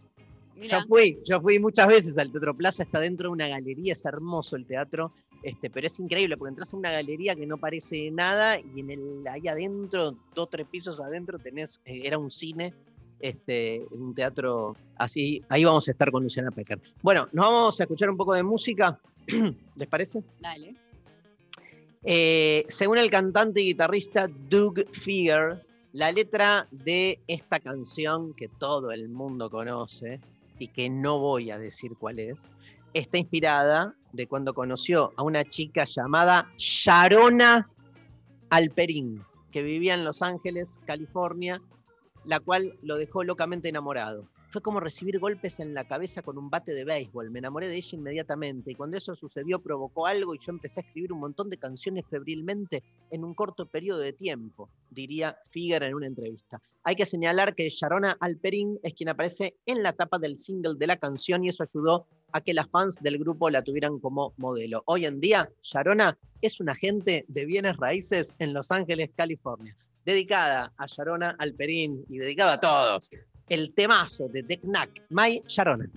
Mirá. Yo fui, yo fui muchas veces al Teatro Plaza, está dentro de una galería, es hermoso el teatro, este, pero es increíble porque entras a una galería que no parece nada y en el, ahí adentro, dos, tres pisos adentro, tenés, eh, era un cine, este, un teatro así, ahí vamos a estar con Luciana Pecker. Bueno, nos vamos a escuchar un poco de música, ¿les parece? Dale. Eh, según el cantante y guitarrista Doug Figger, la letra de esta canción que todo el mundo conoce y que no voy a decir cuál es, está inspirada de cuando conoció a una chica llamada Sharona Alperín, que vivía en Los Ángeles, California, la cual lo dejó locamente enamorado. Fue como recibir golpes en la cabeza con un bate de béisbol. Me enamoré de ella inmediatamente y cuando eso sucedió provocó algo y yo empecé a escribir un montón de canciones febrilmente en un corto periodo de tiempo, diría Figuer en una entrevista. Hay que señalar que Sharona Alperín es quien aparece en la tapa del single de la canción y eso ayudó a que las fans del grupo la tuvieran como modelo. Hoy en día, Sharona es un agente de bienes raíces en Los Ángeles, California. Dedicada a Sharona Alperín y dedicada a todos. El temazo de The Knack, My Sharona.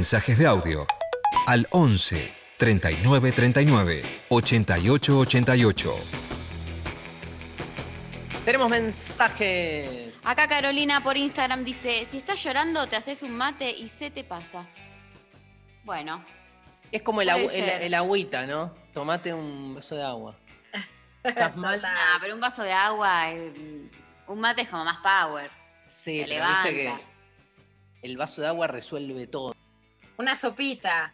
Mensajes de audio al 11 39 39 88 88. Tenemos mensajes. Acá Carolina por Instagram dice, si estás llorando te haces un mate y se te pasa. Bueno, Es como el, agu- el, agüita, ¿no? Tomate un vaso de agua. ¿Estás mal? nah, pero un vaso de agua, eh, un mate es como más power. Sí, Te pero viste levanta. que el vaso de agua resuelve todo. Una sopita.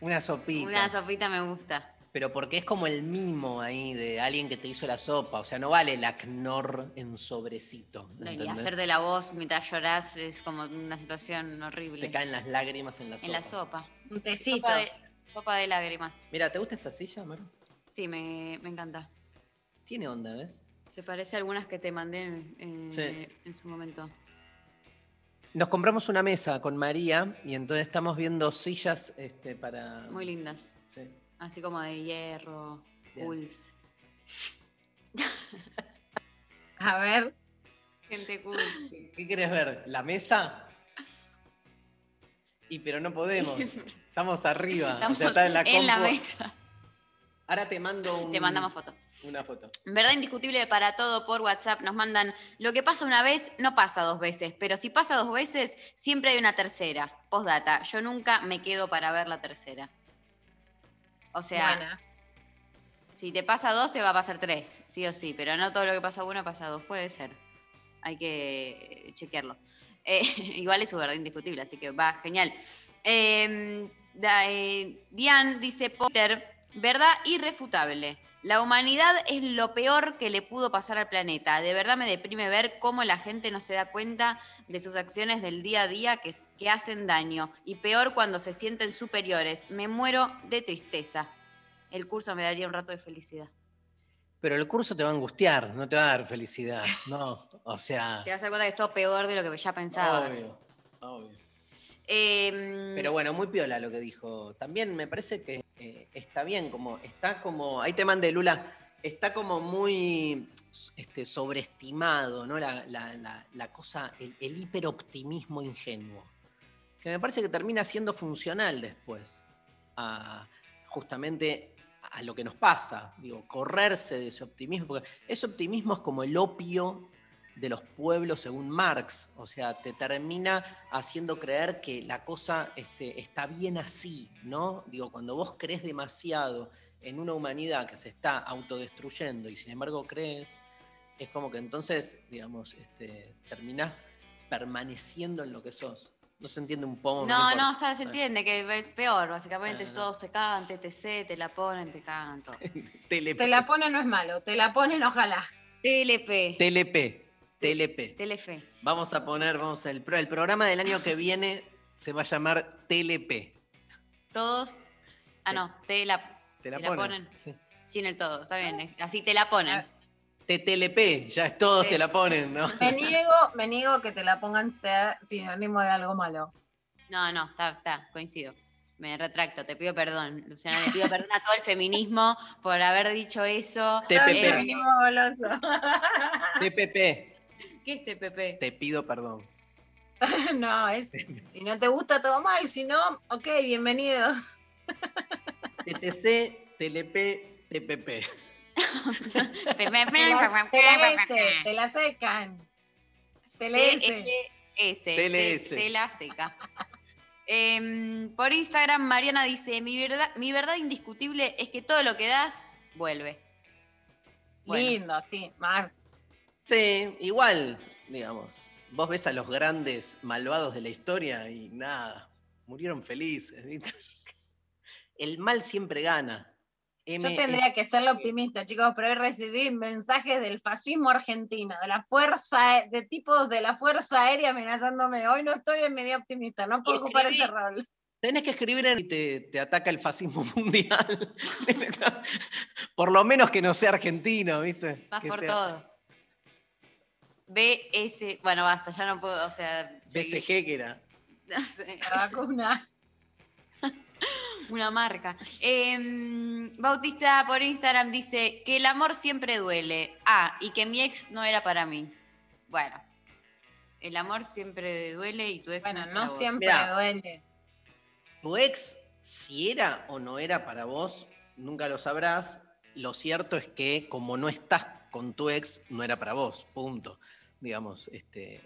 Una sopita. Una sopita me gusta. Pero porque es como el mimo ahí de alguien que te hizo la sopa. O sea, no vale el acnor en sobrecito. No, y ¿entendés? hacerte la voz mientras llorás es como una situación horrible. Te caen las lágrimas en la sopa. En la sopa. Un tecito. Sopa de, sopa de lágrimas. Mira, ¿te gusta esta silla, Maru? Sí, me, me encanta. Tiene onda, ¿ves? Se parece a algunas que te mandé en, Sí. en su momento. Nos compramos una mesa con María y entonces estamos viendo sillas este, para. Muy lindas. Sí. Así como de hierro, pulse. A ver. Gente cool. ¿Qué querés ver? ¿La mesa? Y pero no podemos. Estamos arriba. Estamos o sea, está en la, en la compu. mesa. Ahora te mando un- Te mandamos foto. una foto. Verdad indiscutible para todo por WhatsApp. Nos mandan, lo que pasa una vez no pasa dos veces, pero si pasa dos veces, siempre hay una tercera. Postdata, yo nunca me quedo para ver la tercera. O sea, Buena. si te pasa dos, te va a pasar tres, sí o sí, pero no todo lo que pasa uno pasa dos, puede ser. Hay que eh, chequearlo. Eh, igual es su verdad indiscutible, así que va genial. Eh, da- eh, Diane dice, Potter, verdad irrefutable. La humanidad es lo peor que le pudo pasar al planeta. De verdad me deprime ver cómo la gente no se da cuenta de sus acciones del día a día que, hacen daño. Y peor cuando se sienten superiores. Me muero de tristeza. El curso me daría un rato de felicidad. Pero el curso te va a angustiar, no te va a dar felicidad. No, o sea. Te vas a dar cuenta que es todo peor de lo que ya pensabas. Obvio, obvio. Em, Pero bueno, muy piola lo que dijo. También me parece que eh, está bien, como está como. Ahí te mandé, Lula. Está como muy este, sobreestimado, ¿no? La, la- cosa, el, hiperoptimismo ingenuo. Que me parece que termina siendo funcional después. Justamente a lo que nos pasa. Digo, correrse de ese optimismo. Porque ese optimismo es como el opio de los pueblos según Marx. O sea, te termina haciendo creer que la cosa este, está bien así, ¿no? Digo, cuando vos crees demasiado en una humanidad que se está autodestruyendo y sin embargo crees, es como que entonces, digamos, este, terminás permaneciendo en lo que sos. No se entiende un poco. No, no, está, se entiende que es peor, básicamente. Ah, no. Todos te cagan, te TC, te la ponen, te cagan todos. TLP. Te la ponen no es malo, te la ponen ojalá. TLP. TLP. TLP. Telefe. Vamos a poner, vamos, el, pro- el programa del año que viene se va a llamar TLP. Todos. Ah, no, te la, ¿Te la te la ponen? ponen. Sí. Sin el todo, está bien. eh, Así te la ponen. TTLP, ya es todos Sí. te la ponen, ¿no? Me niego, me niego que te la pongan sea sinónimo de algo malo. No, no, está, está, coincido. Me retracto, te pido perdón, Luciana, le pido perdón a todo el feminismo por haber dicho eso. TPP. Eh. TPP, ¿Qué es TPP? te pido perdón. no, es, si no te gusta todo mal, si no, ok, bienvenido. TTC, TLP, TPP. Te la, te la S, te la secan. TLS. TLS. Te, te la seca. Em, por Instagram, Mariana dice: mi verdad, mi verdad indiscutible es que todo lo que das, vuelve. Bueno. Lindo, sí, más. Sí, igual, digamos. Vos ves a los grandes malvados de la historia y nada, murieron felices. ¿viste? El mal siempre gana. M- Yo tendría que ser la optimista, chicos, pero hoy recibí mensajes del fascismo argentino, de la fuerza, de tipos de la fuerza aérea amenazándome. Hoy no estoy en medio optimista, no puedo ocupar ese rol. Tenés que escribir en y te, te ataca el fascismo mundial. Por lo menos que no sea argentino, ¿viste? Vas Que por sea todo. BS. Bueno, basta, ya no puedo, o sea. BCG que era. No sé. La vacuna. Una marca. Em, Bautista por Instagram dice que el amor siempre duele. Ah, y que mi ex no era para mí. Bueno, el amor siempre duele y tu ex Bueno, no para vos. siempre Mirá. duele. Tu ex, si era o no era para vos, nunca lo sabrás. Lo cierto es que como no estás con tu ex, no era para vos, punto. Digamos, este,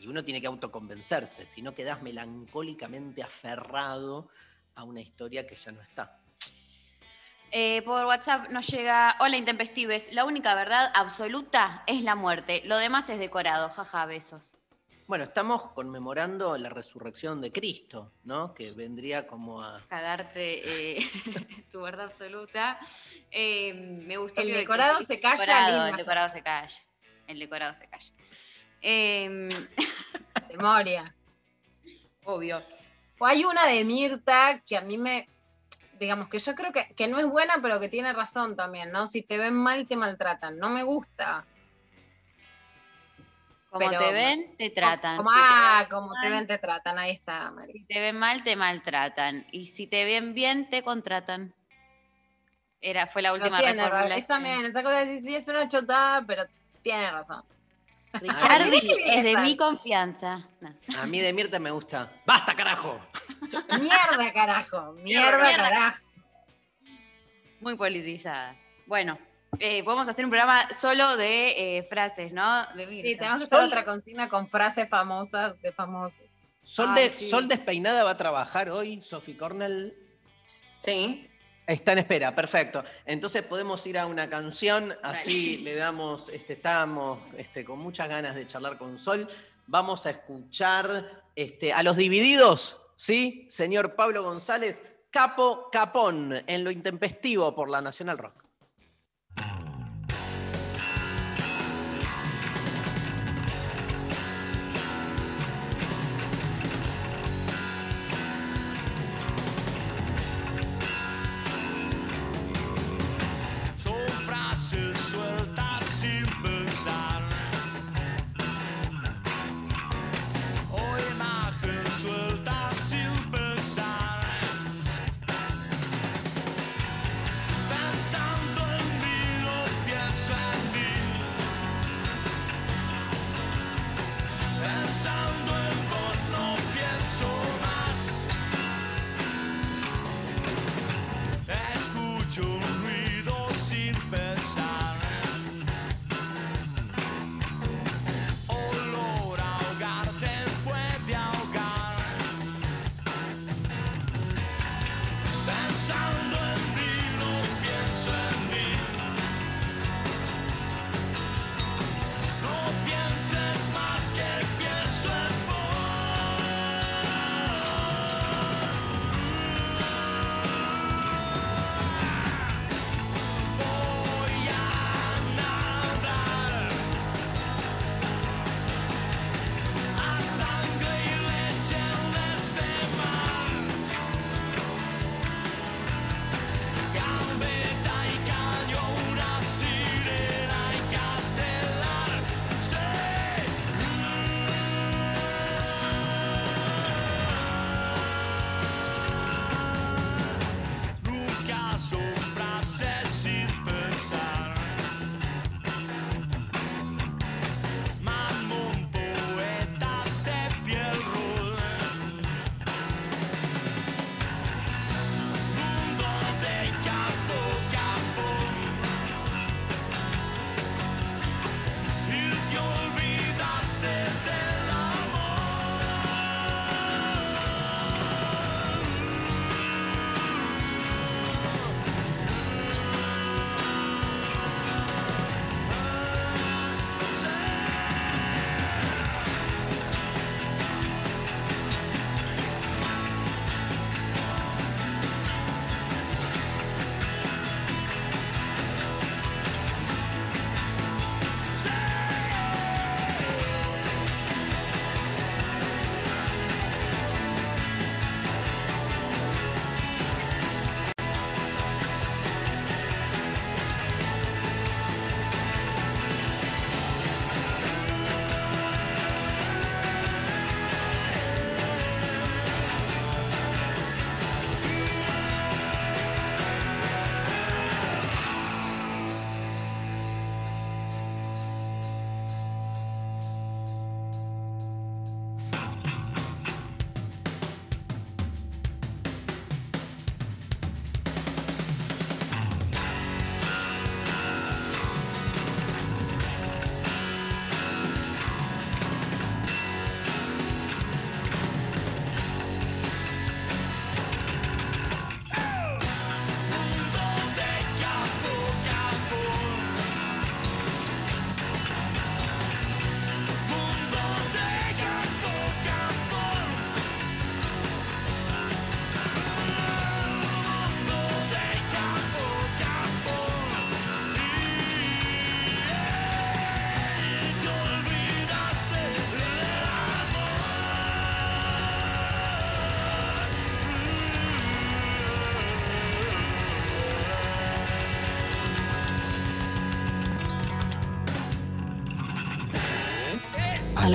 y uno tiene que autoconvencerse, si no quedás melancólicamente aferrado a una historia que ya no está. Eh, por WhatsApp nos llega, hola intempestives, la única verdad absoluta es la muerte, lo demás es decorado, jaja, besos. Bueno, estamos conmemorando la resurrección de Cristo, ¿no? Que vendría como a... Cagarte eh, tu verdad absoluta. Eh, me gustó. El decorado que- se calla, decorado, el decorado se calla. El decorado se calla. Eh, Memoria. obvio. O hay una de Mirta que a mí me, digamos que yo creo que, que no es buena, pero que tiene razón también, ¿no? Si te ven mal, te maltratan. No me gusta. Como Pero- te ven, te tratan. Como, Si te ah, como te ven, te tratan. Ahí está, Mari. Si te ven mal, te maltratan. Y si te ven bien, te contratan. Era, fue la última tiene razón. reformulación. Es también, esa cosa de decir, sí, es una chotada, pero tiene razón. Richardi qué es de mi confianza. No. A mí de Mirta me gusta. ¡Basta, carajo! Mierda, carajo. Mierda, Mierda. carajo. Muy politizada. Bueno, eh, podemos hacer un programa solo de eh, frases, ¿no? De Mirta. Sí, tenemos que hacer otra consigna con frases famosas de famosos. Sol, Ay, de, sí. Sol Despeinada va a trabajar hoy, Sophie Cornell. Sí. Está en espera, perfecto. Entonces podemos ir a una canción, así le damos, este, estamos este, con muchas ganas de charlar con Sol. Vamos a escuchar este, a los divididos, ¿sí? Señor Pablo González, Capo Capón, en lo intempestivo por la Nacional Rock.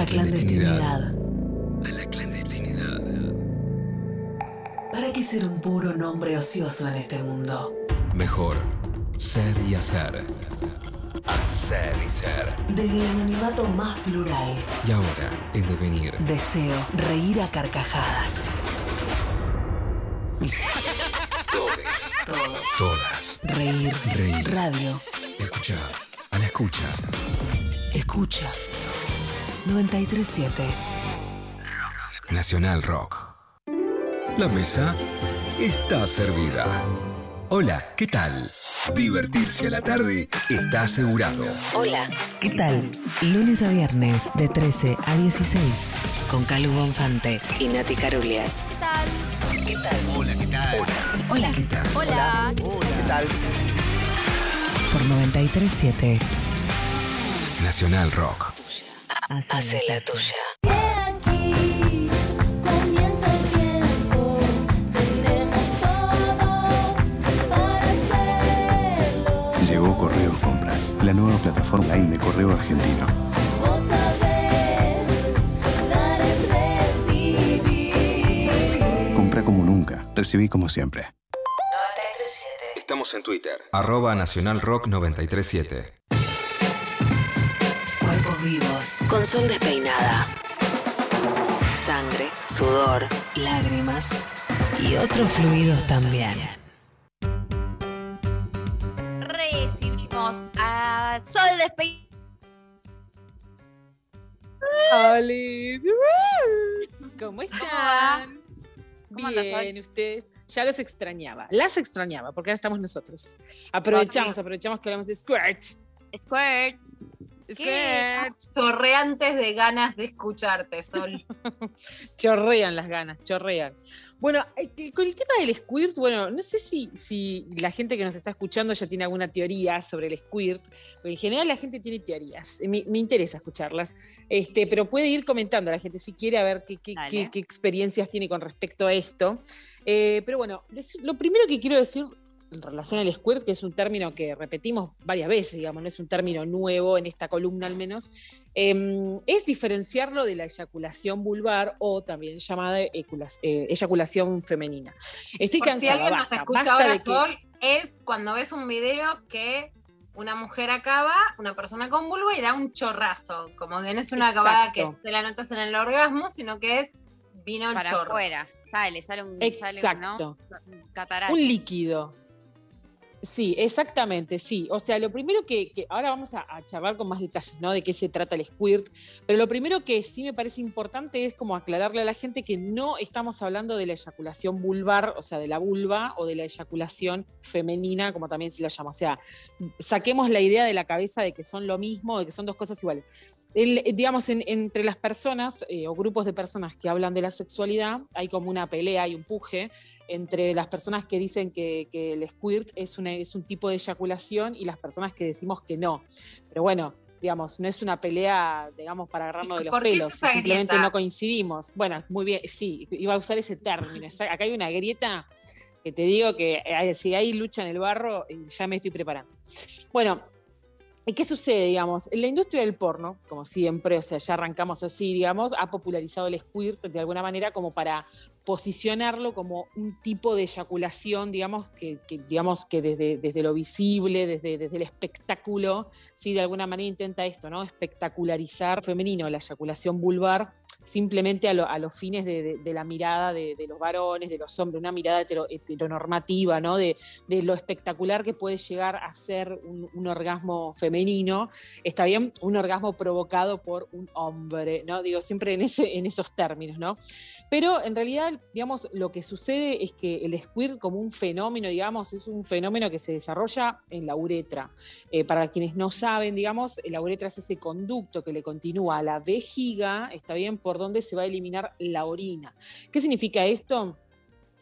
La clandestinidad. A la clandestinidad. ¿Para qué ser un puro nombre ocioso en este mundo? Mejor ser y hacer. Hacer y ser. Desde el anonimato más plural. Y ahora, en devenir. Deseo reír a carcajadas. Todes. Todos. Todas. Reír. Reír. Radio. Escucha. A la escucha. Escucha. 937. Nacional Rock. La mesa está servida. Hola, ¿qué tal? Divertirse a la tarde está asegurado. Hola. ¿Qué tal? Lunes a viernes de 13 a 16 con Calu Bonfante y Nati Carulias. ¿Qué tal? ¿Qué tal? Hola, ¿qué tal? Hola. ¿Qué tal? Hola. ¿Qué tal? Por 937 Nacional Rock. Hace la tuya. Comienza el tiempo, tenemos todo para hacerlo. Llegó Correo Compras, la nueva plataforma online de correo argentino. Vos sabés, dar es recibir. Compra como nunca, recibí como siempre. 937 Estamos en Twitter. Arroba Nacional Rock 937. Con sol despeinada. Sangre, sudor, lágrimas y otros fluidos también. Recibimos a Sol Despeinada. Alice. ¿Cómo están? ¿Cómo Bien, ustedes. Ya los extrañaba. Las extrañaba, porque ahora estamos nosotros. Aprovechamos, aprovechamos que hablamos de Squirt. Squirt. Squirt. Chorreantes de ganas de escucharte, Sol. Chorrean las ganas, chorrean. Bueno, eh, con el tema del squirt, bueno, no sé si, si la gente que nos está escuchando ya tiene alguna teoría sobre el squirt, porque en general la gente tiene teorías, me, me interesa escucharlas, este, pero puede ir comentando la gente si quiere a ver qué, qué- Dale. qué- qué experiencias tiene con respecto a esto. Eh, pero bueno, lo primero que quiero decir en relación al squirt, que es un término que repetimos varias veces, digamos, no es un término nuevo en esta columna al menos, eh, es diferenciarlo de la eyaculación vulvar o también llamada eh, eyaculación femenina. Estoy Por si cansada, alguien basta, nos escucha basta ahora, de que- Sol, es cuando ves un video que una mujer acaba, una persona con vulva y da un chorrazo. Como que no es una acabada que te la notas en el orgasmo, sino que es vino el Para chorro. afuera. Sale, sale un, Exacto. Sale, ¿no? Un catarata. Un líquido. Sí, exactamente, sí. O sea, lo primero que, que- ahora vamos a, charlar con más detalles, ¿no? De qué se trata el squirt, pero lo primero que sí me parece importante es como aclararle a la gente que no estamos hablando de la eyaculación vulvar, o sea, de la vulva, o de la eyaculación femenina, como también se la llama. O sea, saquemos la idea de la cabeza de que son lo mismo, de que son dos cosas iguales. El- digamos, en- entre las personas eh, o grupos de personas que hablan de la sexualidad, hay como una pelea y un puje entre las personas que dicen que, que el squirt es, una- es un tipo de eyaculación y las personas que decimos que no. Pero bueno, digamos, no es una pelea, digamos, para agarrarnos de los pelos, simplemente grieta? no coincidimos. Bueno, muy bien, sí, iba a usar ese término. Acá hay una grieta que te digo que eh, si hay lucha en el barro, eh, ya me estoy preparando. Bueno, ¿Y qué sucede, digamos? La industria del porno, como siempre, o sea, ya arrancamos así, digamos, ha popularizado el squirt de alguna manera como para posicionarlo como un tipo de eyaculación, digamos, que, digamos, que desde, desde lo visible, desde, desde el espectáculo, sí, de alguna manera intenta esto, ¿no? Espectacularizar femenino la eyaculación vulvar, simplemente a, lo- a los fines de, la mirada de, los varones, de los hombres, una mirada hetero- heteronormativa, ¿no? De, lo espectacular que puede llegar a ser un orgasmo femenino, está bien, un orgasmo provocado por un hombre, ¿no? Digo, siempre en esos términos, ¿no? Pero en realidad, digamos, lo que sucede es que el squirt como un fenómeno, digamos, es un fenómeno que se desarrolla en la uretra. Eh, para quienes no saben, digamos, la uretra es ese conducto que le continúa a la vejiga, está bien, por donde se va a eliminar la orina. ¿Qué significa esto?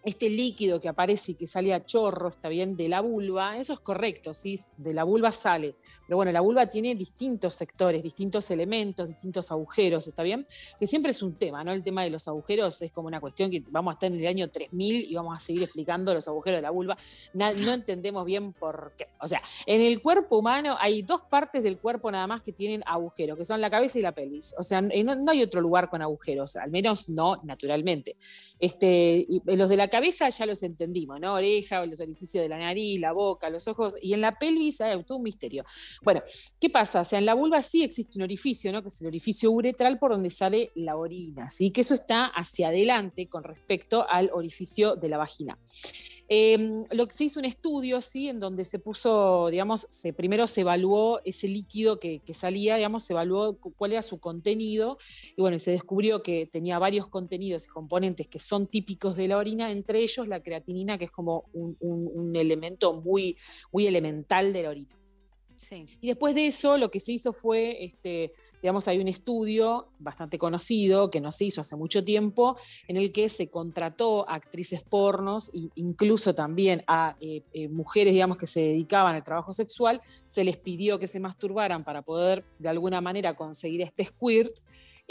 Este líquido que aparece y que sale a chorro, está bien, de la vulva, eso es correcto, sí, de la vulva sale. Pero bueno, la vulva tiene distintos sectores, distintos elementos, distintos agujeros, ¿está bien? Que siempre es un tema, ¿no? El tema de los agujeros es como una cuestión que vamos a estar en el año 3000 y vamos a seguir explicando los agujeros de la vulva. No entendemos bien por qué. O sea, en el cuerpo humano hay dos partes del cuerpo nada más que tienen agujeros, que son la cabeza y la pelvis. O sea, no, hay otro lugar con agujeros, al menos no naturalmente. Este, y los de la cabeza ya los entendimos, ¿no? Oreja, los orificios de la nariz, la boca, los ojos, y en la pelvis hay todo un misterio. Bueno, ¿qué pasa? O sea, en la vulva sí existe un orificio, ¿no? Que es el orificio uretral por donde sale la orina, ¿sí? Que eso está hacia adelante con respecto al orificio de la vagina. Eh, lo que se hizo un estudio, ¿sí? En donde se puso, digamos, se, primero se evaluó ese líquido que, salía, digamos, se evaluó cu- cuál era su contenido, y bueno, se descubrió que tenía varios contenidos y componentes que son típicos de la orina, entre ellos la creatinina, que es como un, un- un elemento muy, muy elemental de la orina. Y después de eso, lo que se hizo fue, este, digamos, hay un estudio bastante conocido que no se hizo hace mucho tiempo, en el que se contrató a actrices pornos e incluso también a eh, eh, mujeres, digamos, que se dedicaban al trabajo sexual, se les pidió que se masturbaran para poder de alguna manera conseguir este squirt.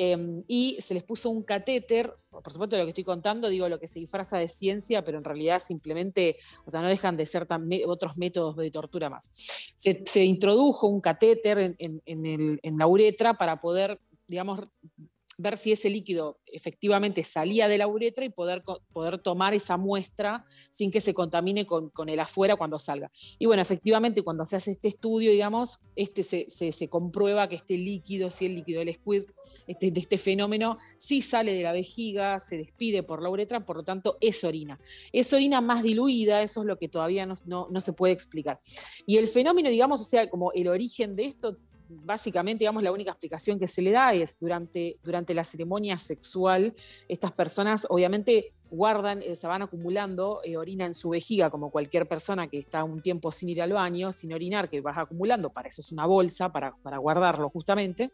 Eh, y se les puso un catéter, por supuesto lo que estoy contando, digo lo que se disfraza de ciencia, pero en realidad simplemente, o sea, no dejan de ser otros métodos de tortura más. Se, introdujo un catéter en, en la uretra para poder, digamos, ver si ese líquido efectivamente salía de la uretra y poder, poder tomar esa muestra sin que se contamine con, con el afuera cuando salga. Y bueno, efectivamente cuando se hace este estudio, digamos, este se, se- comprueba que este líquido, si el líquido del squirt, este, de este fenómeno, sí sale de la vejiga, se despide por la uretra, por lo tanto es orina. Es orina más diluida, eso es lo que todavía no, no- no se puede explicar. Y el fenómeno, digamos, o sea, como el origen de esto, básicamente, digamos, la única explicación que se le da es durante, durante la ceremonia sexual, estas personas obviamente guardan, eh, se van acumulando eh, orina en su vejiga, como cualquier persona que está un tiempo sin ir al baño, sin orinar, que vas acumulando, para eso es una bolsa, para, para guardarlo justamente.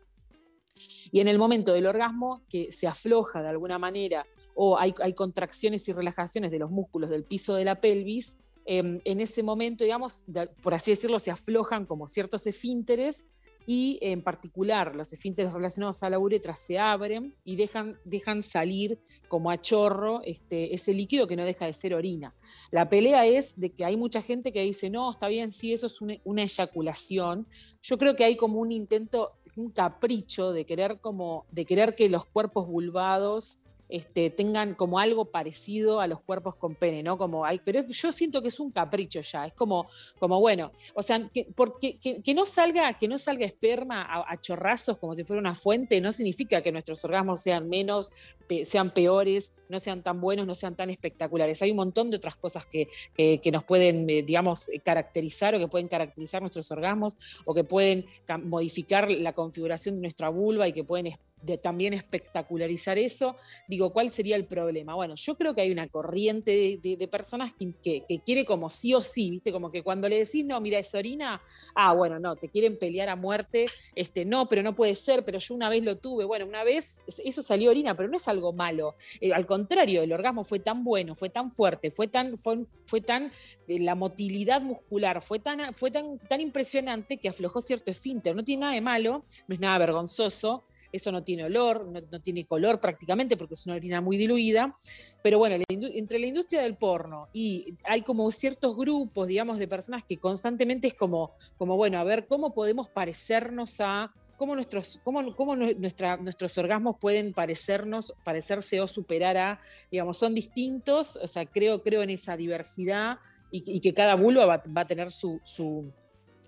Y en el momento del orgasmo, que se afloja de alguna manera, o hay, contracciones y relajaciones de los músculos del piso de la pelvis, em, en ese momento, digamos, por así decirlo, se aflojan como ciertos esfínteres y en particular los esfínteres relacionados a la uretra se abren y dejan, dejan salir como a chorro este, ese líquido que no deja de ser orina. La pelea es de que hay mucha gente que dice, no, está bien, sí, eso es una, eyaculación. Yo creo que hay como un intento, un capricho de querer como, de querer que los cuerpos vulvados este, tengan como algo parecido a los cuerpos con pene, ¿no? Como hay, pero yo siento que es un capricho ya, es como, como bueno, o sea, que, porque, que, no salga, que no salga esperma a, a chorrazos como si fuera una fuente, no significa que nuestros orgasmos sean menos, pe- sean peores, no sean tan buenos, no sean tan espectaculares. Hay un montón de otras cosas que, que- que nos pueden, eh, digamos, eh, caracterizar o que pueden caracterizar nuestros orgasmos o que pueden modificar la configuración de nuestra vulva y que pueden de- también espectacularizar eso. Digo, ¿cuál sería el problema? Bueno, yo creo que hay una corriente de, personas que, que- quiere como sí o sí. Como que cuando le decís, no, mira, es orina, ah, bueno, no, te quieren pelear a muerte, este, no, pero no puede ser, pero yo una vez lo tuve, bueno, una vez eso salió orina, pero no es algo malo. Eh, al contrario, el orgasmo fue tan bueno, fue tan fuerte, fue tan, fue, fue tan, la motilidad muscular fue tan, fue tan, tan impresionante que aflojó cierto esfínter. No tiene nada de malo, no es nada vergonzoso. Eso no tiene olor, no, no tiene color prácticamente porque es una orina muy diluida. Pero bueno, la entre la industria del porno y hay como ciertos grupos, digamos, de personas que constantemente es como, como bueno, a ver cómo podemos parecernos a, cómo nuestros, cómo, cómo nu- nuestra, nuestros orgasmos pueden parecernos, parecerse o superar a, digamos, son distintos, o sea, creo, creo en esa diversidad y, que- y que cada vulva va, va a tener su, su,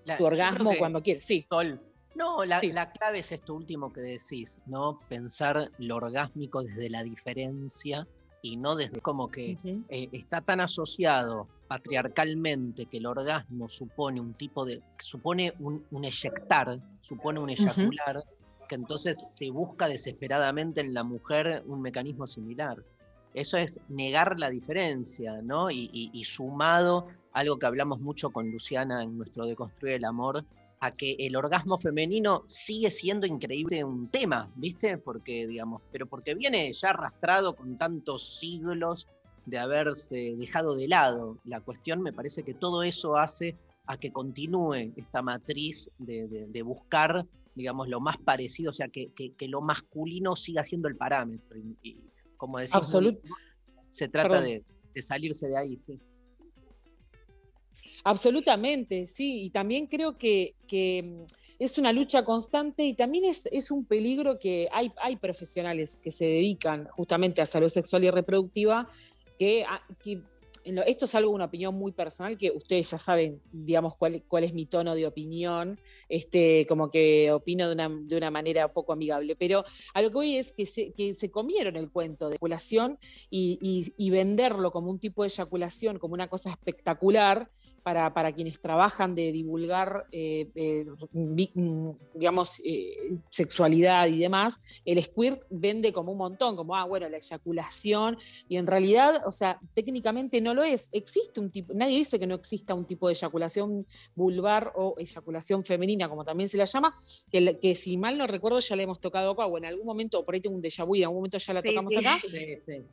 La- su yo orgasmo que- cuando quiere. Sí. Sol. No, la, la clave es esto último que decís, ¿no? Pensar lo orgásmico desde la diferencia y no desde como que eh, está tan asociado patriarcalmente que el orgasmo supone un tipo de, supone un, un eyectar, supone un eyacular, que entonces se busca desesperadamente en la mujer un mecanismo similar. Eso es negar la diferencia, ¿no? Y, y- y sumado algo que hablamos mucho con Luciana en nuestro Deconstruir el Amor, a que el orgasmo femenino sigue siendo increíble un tema, ¿viste? Porque, digamos, pero porque viene ya arrastrado con tantos siglos de haberse dejado de lado la cuestión, me parece que todo eso hace a que continúe esta matriz de, de- de buscar, digamos, lo más parecido, o sea, que, que- que lo masculino siga siendo el parámetro. Y, y como Absolut- se trata de salirse de ahí, sí. Absolutamente, sí. Y también creo que, que, mm, es una lucha constante y también es, es un peligro que hay, hay profesionales que se dedican justamente a salud sexual y reproductiva que, ah, esto es algo, una opinión muy personal, que ustedes ya saben, digamos, cuál, cuál es mi tono de opinión, este, como que opino de una, de una manera poco amigable, pero a lo que voy es que se, que se comieron el cuento de eyaculación y- y venderlo como un tipo de eyaculación, como una cosa espectacular, para, para quienes trabajan de divulgar, eh, eh, digamos, eh, sexualidad y demás, el squirt vende como un montón, como, ah, bueno, la eyaculación, y en realidad, o sea, técnicamente no lo es. Existe un tipo, nadie dice que no exista un tipo de eyaculación vulvar o eyaculación femenina, como también se la llama, que, si mal no recuerdo ya la hemos tocado acá, o en algún momento, por ahí tengo un déjà vu y en algún momento ya la tocamos sí. acá.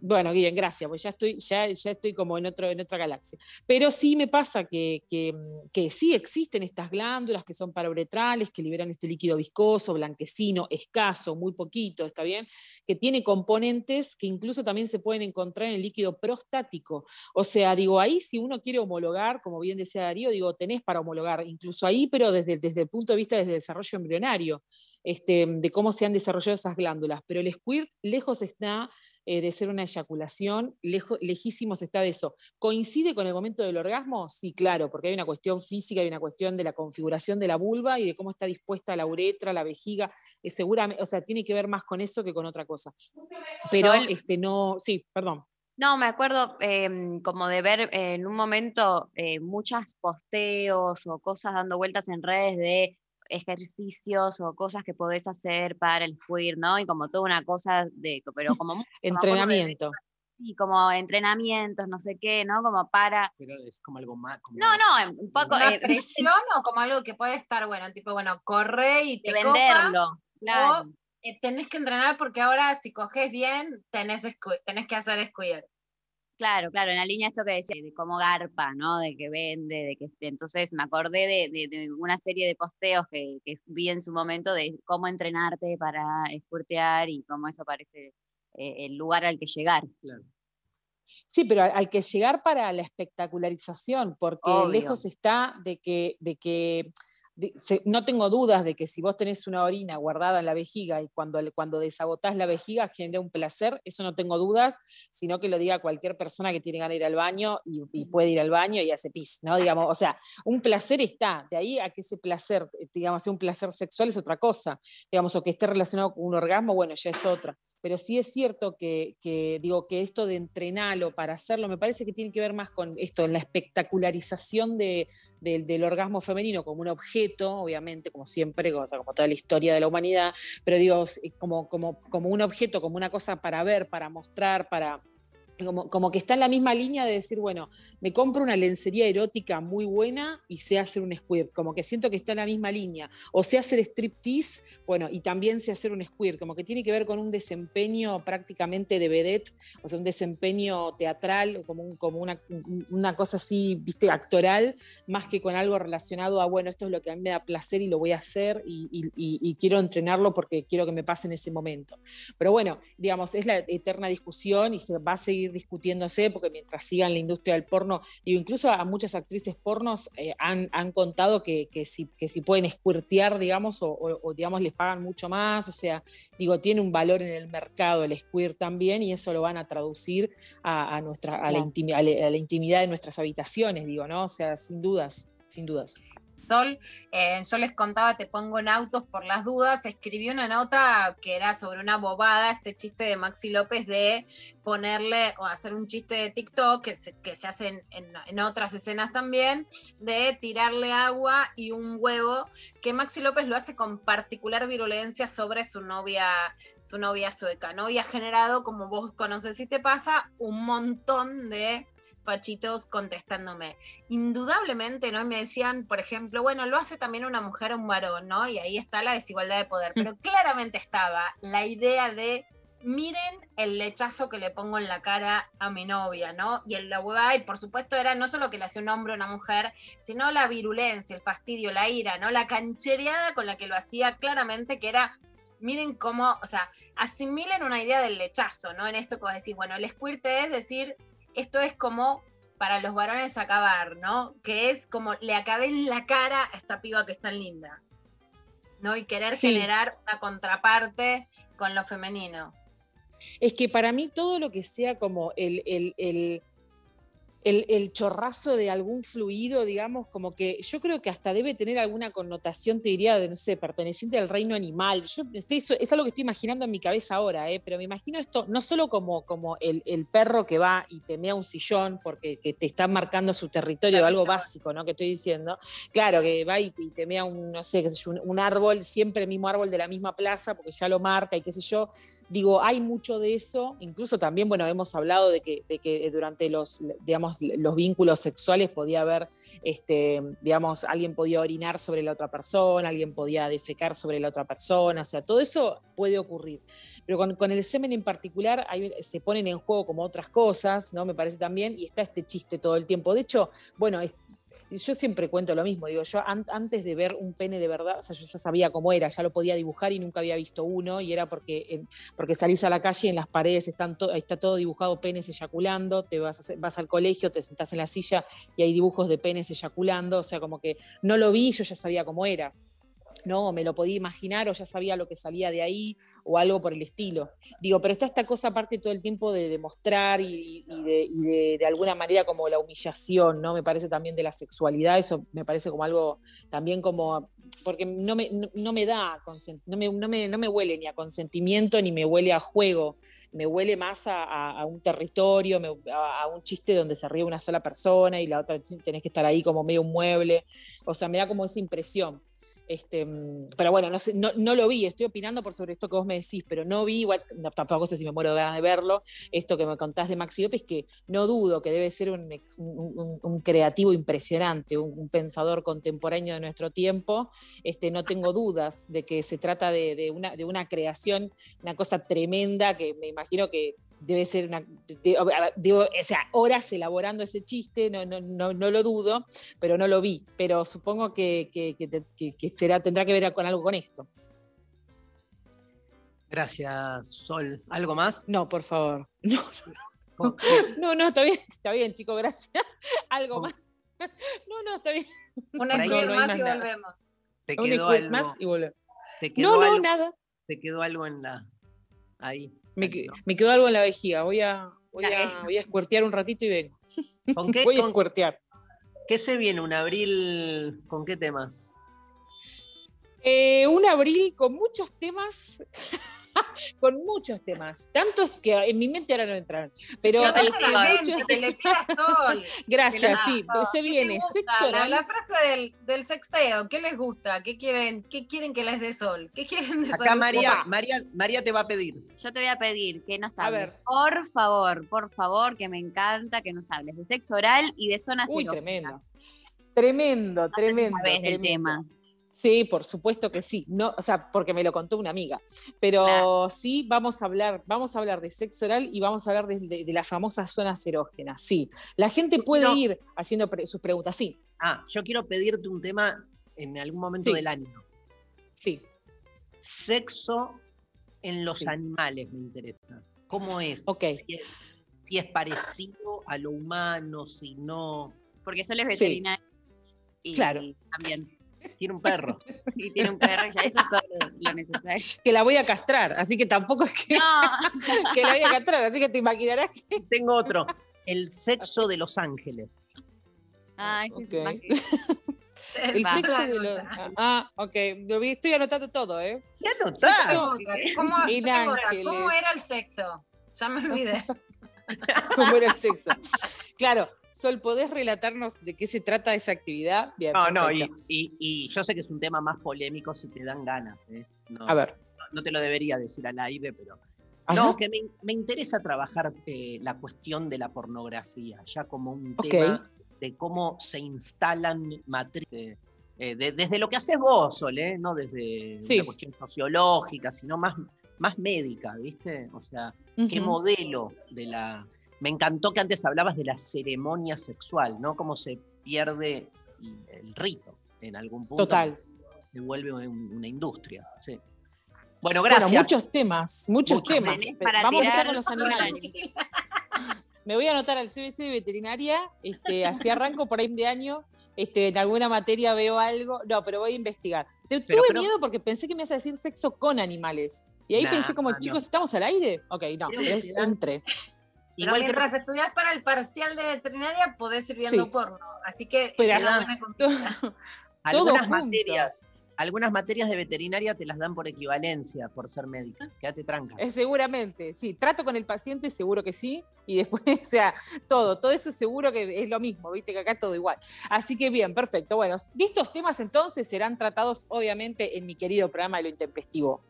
Bueno, bien, gracias, pues ya estoy, ya, ya estoy como en, otro, en otra galaxia. Pero sí me pasa que, que, mm, que sí existen estas glándulas que son parauretrales, que liberan este líquido viscoso, blanquecino, escaso, muy poquito, ¿está bien? Que tiene componentes que incluso también se pueden encontrar en el líquido prostático. O sea, digo, ahí si uno quiere homologar, como bien decía Darío, digo, tenés para homologar, incluso ahí, pero desde, desde el punto de vista desde desarrollo embrionario, este, de cómo se han desarrollado esas glándulas. Pero el squirt lejos está eh, de ser una eyaculación, lejo- lejísimos está de eso. ¿Coincide con el momento del orgasmo? Sí, claro, porque hay una cuestión física, hay una cuestión de la configuración de la vulva y de cómo está dispuesta la uretra, la vejiga, eh, seguramente, o sea, tiene que ver más con eso que con otra cosa. Pero, Sol. este, no, sí, perdón. No, me acuerdo em, como de ver en un momento eh, muchas posteos o cosas dando vueltas en redes de ejercicios o cosas que podés hacer para el squirt, ¿no? Y como toda una cosa de, pero como Entrenamiento. Sí, como entrenamientos, no sé qué, ¿no? Como para... Pero es como algo más. como- No, no, un poco... ¿Una eh, presión o como algo que puede estar, bueno, tipo, bueno, corre y te de copa, venderlo, claro. o eh, tenés que entrenar porque ahora si coges bien, tenés, tenés que hacer squirt. Claro, claro, en la línea esto que decía, de cómo garpa, ¿no? De que vende, de que entonces me acordé de, de- de una serie de posteos que, que vi en su momento de cómo entrenarte para escurtear y cómo eso parece eh, el lugar al que llegar. Sí, pero hay que llegar para la espectacularización, porque Obvio. lejos está de que, de que no tengo dudas de que si vos tenés una orina guardada en la vejiga y cuando, cuando desagotás la vejiga genera un placer, eso no tengo dudas, sino que lo diga cualquier persona que tiene ganas de ir al baño y, y puede ir al baño y hace pis, ¿no? Digamos, o sea, un placer está, de ahí a que ese placer, eh, digamos, sea un placer sexual es otra cosa, digamos, o que esté relacionado con un orgasmo, bueno, ya es otra. Pero sí es cierto que, que, digo, que esto de entrenarlo para hacerlo, me parece que tiene que ver más con esto, en la espectacularización de, del- del orgasmo femenino como un objeto, obviamente, como siempre, o como toda la historia de la humanidad, pero digo, s- como, como, como un objeto, como una cosa para ver, para mostrar, para... Como, como que está en la misma línea de decir, bueno, me compro una lencería erótica muy buena y sé hacer un squirt, como que siento que está en la misma línea. O sé hacer striptease, bueno, y también sé hacer un squirt, como que tiene que ver con un desempeño prácticamente de vedette, o sea, un desempeño teatral, como, un- como una, una cosa así, viste, actoral, más que con algo relacionado a, bueno, esto es lo que a mí me da placer y lo voy a hacer y, y- quiero entrenarlo porque quiero que me pase en ese momento. Pero bueno, digamos, es la eterna discusión y se va a seguir discutiéndose porque mientras sigan la industria del porno, digo, incluso a muchas actrices pornos eh, han, han contado que, que, si, que si pueden squirtear, digamos, o, o- o, digamos, les pagan mucho más, o sea, digo, tiene un valor en el mercado el squirt también y eso lo van a traducir a, a nuestra, a, la Claro. intimi- a la- a la intimidad de nuestras habitaciones, digo, ¿no? O sea, sin dudas, sin dudas. Sol, yo les contaba, te pongo en autos por las dudas, escribí una nota que era sobre una bobada, este chiste de Maxi López de ponerle o hacer un chiste de TikTok que se, que se hace en, en- otras escenas también, de tirarle agua y un huevo, que Maxi López lo hace con particular virulencia sobre su novia, su novia sueca, ¿no? Y ha generado, como vos conoces y te pasa, un montón de fachitos contestándome. Indudablemente, ¿no? Y me decían, por ejemplo, bueno, lo hace también una mujer o un varón, ¿no? Y ahí está la desigualdad de poder. Pero claramente estaba la idea de miren el lechazo que le pongo en la cara a mi novia, ¿no? Y el la huevada, y por supuesto era no solo que le hacía un hombre a una mujer, sino la virulencia, el fastidio, la ira, ¿no? La canchereada con la que lo hacía claramente, que era, miren cómo, o sea, asimilen una idea del lechazo, ¿no? En esto que vos decís, bueno, el squirt es decir, esto es como para los varones acabar, ¿no? Que es como le acabé en la cara a esta piba que es tan linda, ¿no? Y querer Sí. generar una contraparte con lo femenino. Es que para mí todo lo que sea como el, el- el- el- el chorrazo de algún fluido, digamos, como que yo creo que hasta debe tener alguna connotación, te diría, de, no sé, perteneciente al reino animal. Yo estoy- es algo que estoy imaginando en mi cabeza ahora, ¿eh? pero me imagino esto no solo como, como el, el perro que va y te mea un sillón porque que te está marcando su territorio, algo básico, ¿no? Que estoy diciendo. Claro, que va y, y te mea un, no sé, qué sé yo, un, un árbol, siempre el mismo árbol de la misma plaza, porque ya lo marca y qué sé yo. Digo, hay mucho de eso, incluso también, bueno, hemos hablado de que, de que durante los, digamos, los vínculos sexuales podía haber, este, digamos, alguien podía orinar sobre la otra persona, alguien podía defecar sobre la otra persona, o sea, todo eso puede ocurrir. Pero con, con el semen en particular hay- se ponen en juego como otras cosas, ¿no? Me parece también, y está este chiste todo el tiempo. De hecho, bueno, es- yo siempre cuento lo mismo, digo, yo an- antes de ver un pene de verdad, o sea, yo ya sabía cómo era, ya lo podía dibujar y nunca había visto uno, y era porque, en- porque salís a la calle y en las paredes están to- está todo dibujado penes eyaculando, te vas, vas al colegio, te sentás en la silla y hay dibujos de penes eyaculando, o sea, como que no lo vi, yo ya sabía cómo era. No, me lo podía imaginar o ya sabía lo que salía de ahí o algo por el estilo. Digo, pero está esta cosa aparte todo el tiempo de demostrar y, de, de- alguna manera como la humillación, ¿no? Me parece también de la sexualidad, eso me parece como algo también como, porque no me, no, me da, no me, no, me, no me huele ni a consentimiento ni me huele a juego, me huele más a, un territorio, a, a un chiste donde se ríe una sola persona y la otra tenés que estar ahí como medio un mueble, o sea, me da como esa impresión. Este, mm, pero bueno, no, sé, no, no lo vi, estoy opinando por sobre esto que vos me decís, pero no vi, igual tampoco sé si me muero de verlo, esto que me contás de Maxi López, que no dudo que debe ser un, un- creativo impresionante, un, pensador contemporáneo de nuestro tiempo, este, no tengo dudas de que se trata de una, de una creación, una cosa tremenda que me imagino que debe ser una, digo, o sea, horas elaborando ese chiste, no, no, no, no lo dudo, pero no lo vi. Pero supongo que, que- que será, tendrá que ver con algo con esto. Gracias, Sol. ¿Algo más? No, por favor. No, no, no, está bien, está bien, chicos, gracias. Algo más. No, no, está bien. Un squirt más más y volvemos. ¿Te quedó algo? más y volvemos. ¿Te quedó No, no, algo? nada. ¿Te quedó algo en la. Ahí. Me, me quedó algo en la vejiga. Voy a, voy a, eso. voy a escuertear un ratito y vengo. ¿Con qué? Voy a escuertear. ¿Qué se viene? ¿Un abril con qué temas? Eh, un abril con muchos temas. con muchos temas. Tantos que en mi mente ahora no entran. Pero muchos te le pida sol. Gracias, sí. Se ¿Qué te viene sexo La, oral. la frase del, del sexteo, ¿qué les gusta? ¿Qué quieren, ¿Qué quieren que les dé sol? ¿Qué quieren de sol? Acá María, María, María te va a pedir. Yo te voy a pedir que nos hables. ver. Por favor, por favor, que me encanta que nos hables de sexo oral y de zonas Uy, tremendo. Tremendo, tremendo. sabés del tremendo. tema. Sí, por supuesto que sí. No, o sea, porque me lo contó una amiga. Pero sí, vamos a hablar, vamos a hablar de sexo oral y vamos a hablar de, de- de las famosas zonas erógenas. Sí. La gente puede No. ir haciendo pre- sus preguntas. Sí, Ah, yo quiero pedirte un tema en algún momento Sí. del año. sí. Sexo en los Sí. animales me interesa. ¿Cómo es? Ok. Si es, si es parecido a lo humano, si no. Porque Sol es Sí. veterinaria. Y Claro. también. Tiene un perro. Y tiene un perro, ya eso es todo lo, lo necesario. Que la voy a castrar, así que tampoco es que, No. que la voy a castrar, así que te imaginarás que. Tengo otro. El sexo de los ángeles. Ay, Ok. qué más- El Va. sexo de los. Ah, ok. Lo vi- Estoy anotando todo, ¿eh? ¿Qué Sexo ¿Cómo, en yo tengo otra. ángeles. ¿Cómo era el sexo? Ya me olvidé. ¿Cómo era el sexo? Claro, Sol, ¿podés relatarnos de qué se trata esa actividad? Bien, No, no, y, y- y yo sé que es un tema más polémico si te dan ganas. ¿eh? No, A ver. no- no te lo debería decir al aire, pero. Ajá. No, que me, me interesa trabajar eh, la cuestión de la pornografía, ya como un tema de cómo se instalan matrices. eh, de- desde lo que haces vos, Sol, ¿eh? no desde Sí. una cuestión sociológica, sino más más médica, ¿viste? O sea, qué modelo de la... Me encantó que antes hablabas de la ceremonia sexual, ¿no? Cómo se pierde el rito en algún punto. Total. Se vuelve un- una industria, sí. Bueno, gracias. Bueno, muchos temas, muchos Muchos. temas. Para Vamos a empezar con los animales. Me voy a anotar al CBC de veterinaria, este, así arranco por ahí de año, este, en alguna materia veo algo, no, pero voy a investigar. Te- Pero- Tuve pero- miedo porque pensé que me ibas a decir sexo con animales. Y ahí Nah, pensé como, no. chicos, ¿estamos al aire? Ok, no, es entre. Pero Igual mientras estudias para el parcial de veterinaria, podés ir viendo Sí. porno. Así que Pero- una. Todo algunas junto. materias, algunas materias de veterinaria te las dan por equivalencia, por ser médico. Quédate tranca. Eh, seguramente, sí. Trato con el paciente, seguro que sí. Y después, o sea, todo, todo eso seguro que es lo mismo, viste que acá todo igual. Así que bien, perfecto. Bueno, de estos temas entonces serán tratados obviamente en mi querido programa de lo intempestivo.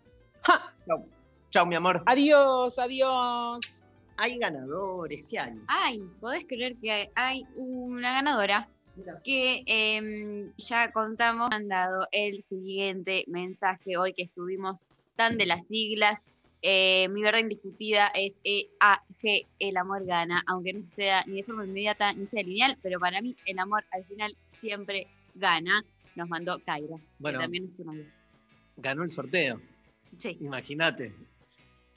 ¡Ja! Chau. Chau, mi amor. Adiós, adiós. Hay ganadores, ¿qué hay? Ay, podés creer que hay una ganadora que em, ya contamos, han dado el siguiente mensaje hoy que estuvimos tan de las siglas. Eh, mi verdad indiscutida es EAG, el amor gana, aunque no sea ni de forma inmediata ni sea lineal, pero para mí el amor al final siempre gana. Nos mandó Kaira, Bueno. que también es tu. Ganó el sorteo. Sí, Imagínate.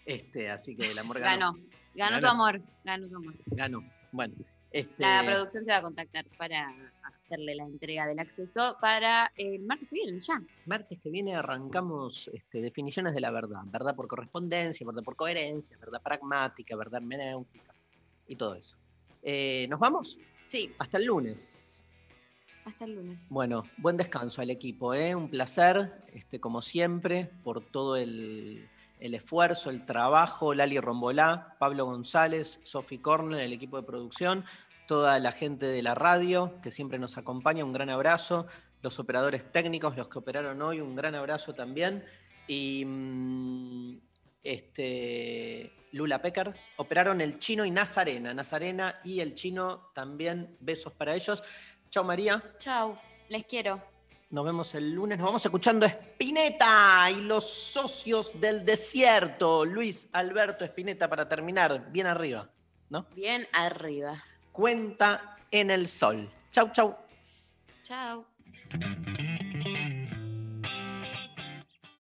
Este, así que el amor ganó. ganó. Ganó tu amor, ganó tu amor. Ganó. Bueno, este. La producción se va a contactar para hacerle la entrega del acceso para el martes que viene, ya. Martes que viene arrancamos este, definiciones de la verdad. Verdad por correspondencia, verdad por coherencia, verdad pragmática, verdad hermenéutica y todo eso. Eh, ¿Nos vamos? Sí, Hasta el lunes. hasta el lunes. Bueno, buen descanso al equipo, ¿eh? un placer, este, como siempre, por todo el, el esfuerzo, el trabajo, Lali Rombolá, Pablo González, Sofi Cornell, el equipo de producción, toda la gente de la radio que siempre nos acompaña, un gran abrazo, los operadores técnicos, los que operaron hoy, un gran abrazo también, y mm, este, Lula Pecker, operaron el chino y Nazarena, Nazarena y el chino también, besos para ellos. Chao María. Chau, les quiero. Nos vemos el lunes. Nos vamos escuchando a Spinetta y los socios del desierto. Luis Alberto Spinetta para terminar. Bien arriba, ¿no? Bien arriba. Cuenta en el sol. Chau, chau. Chao.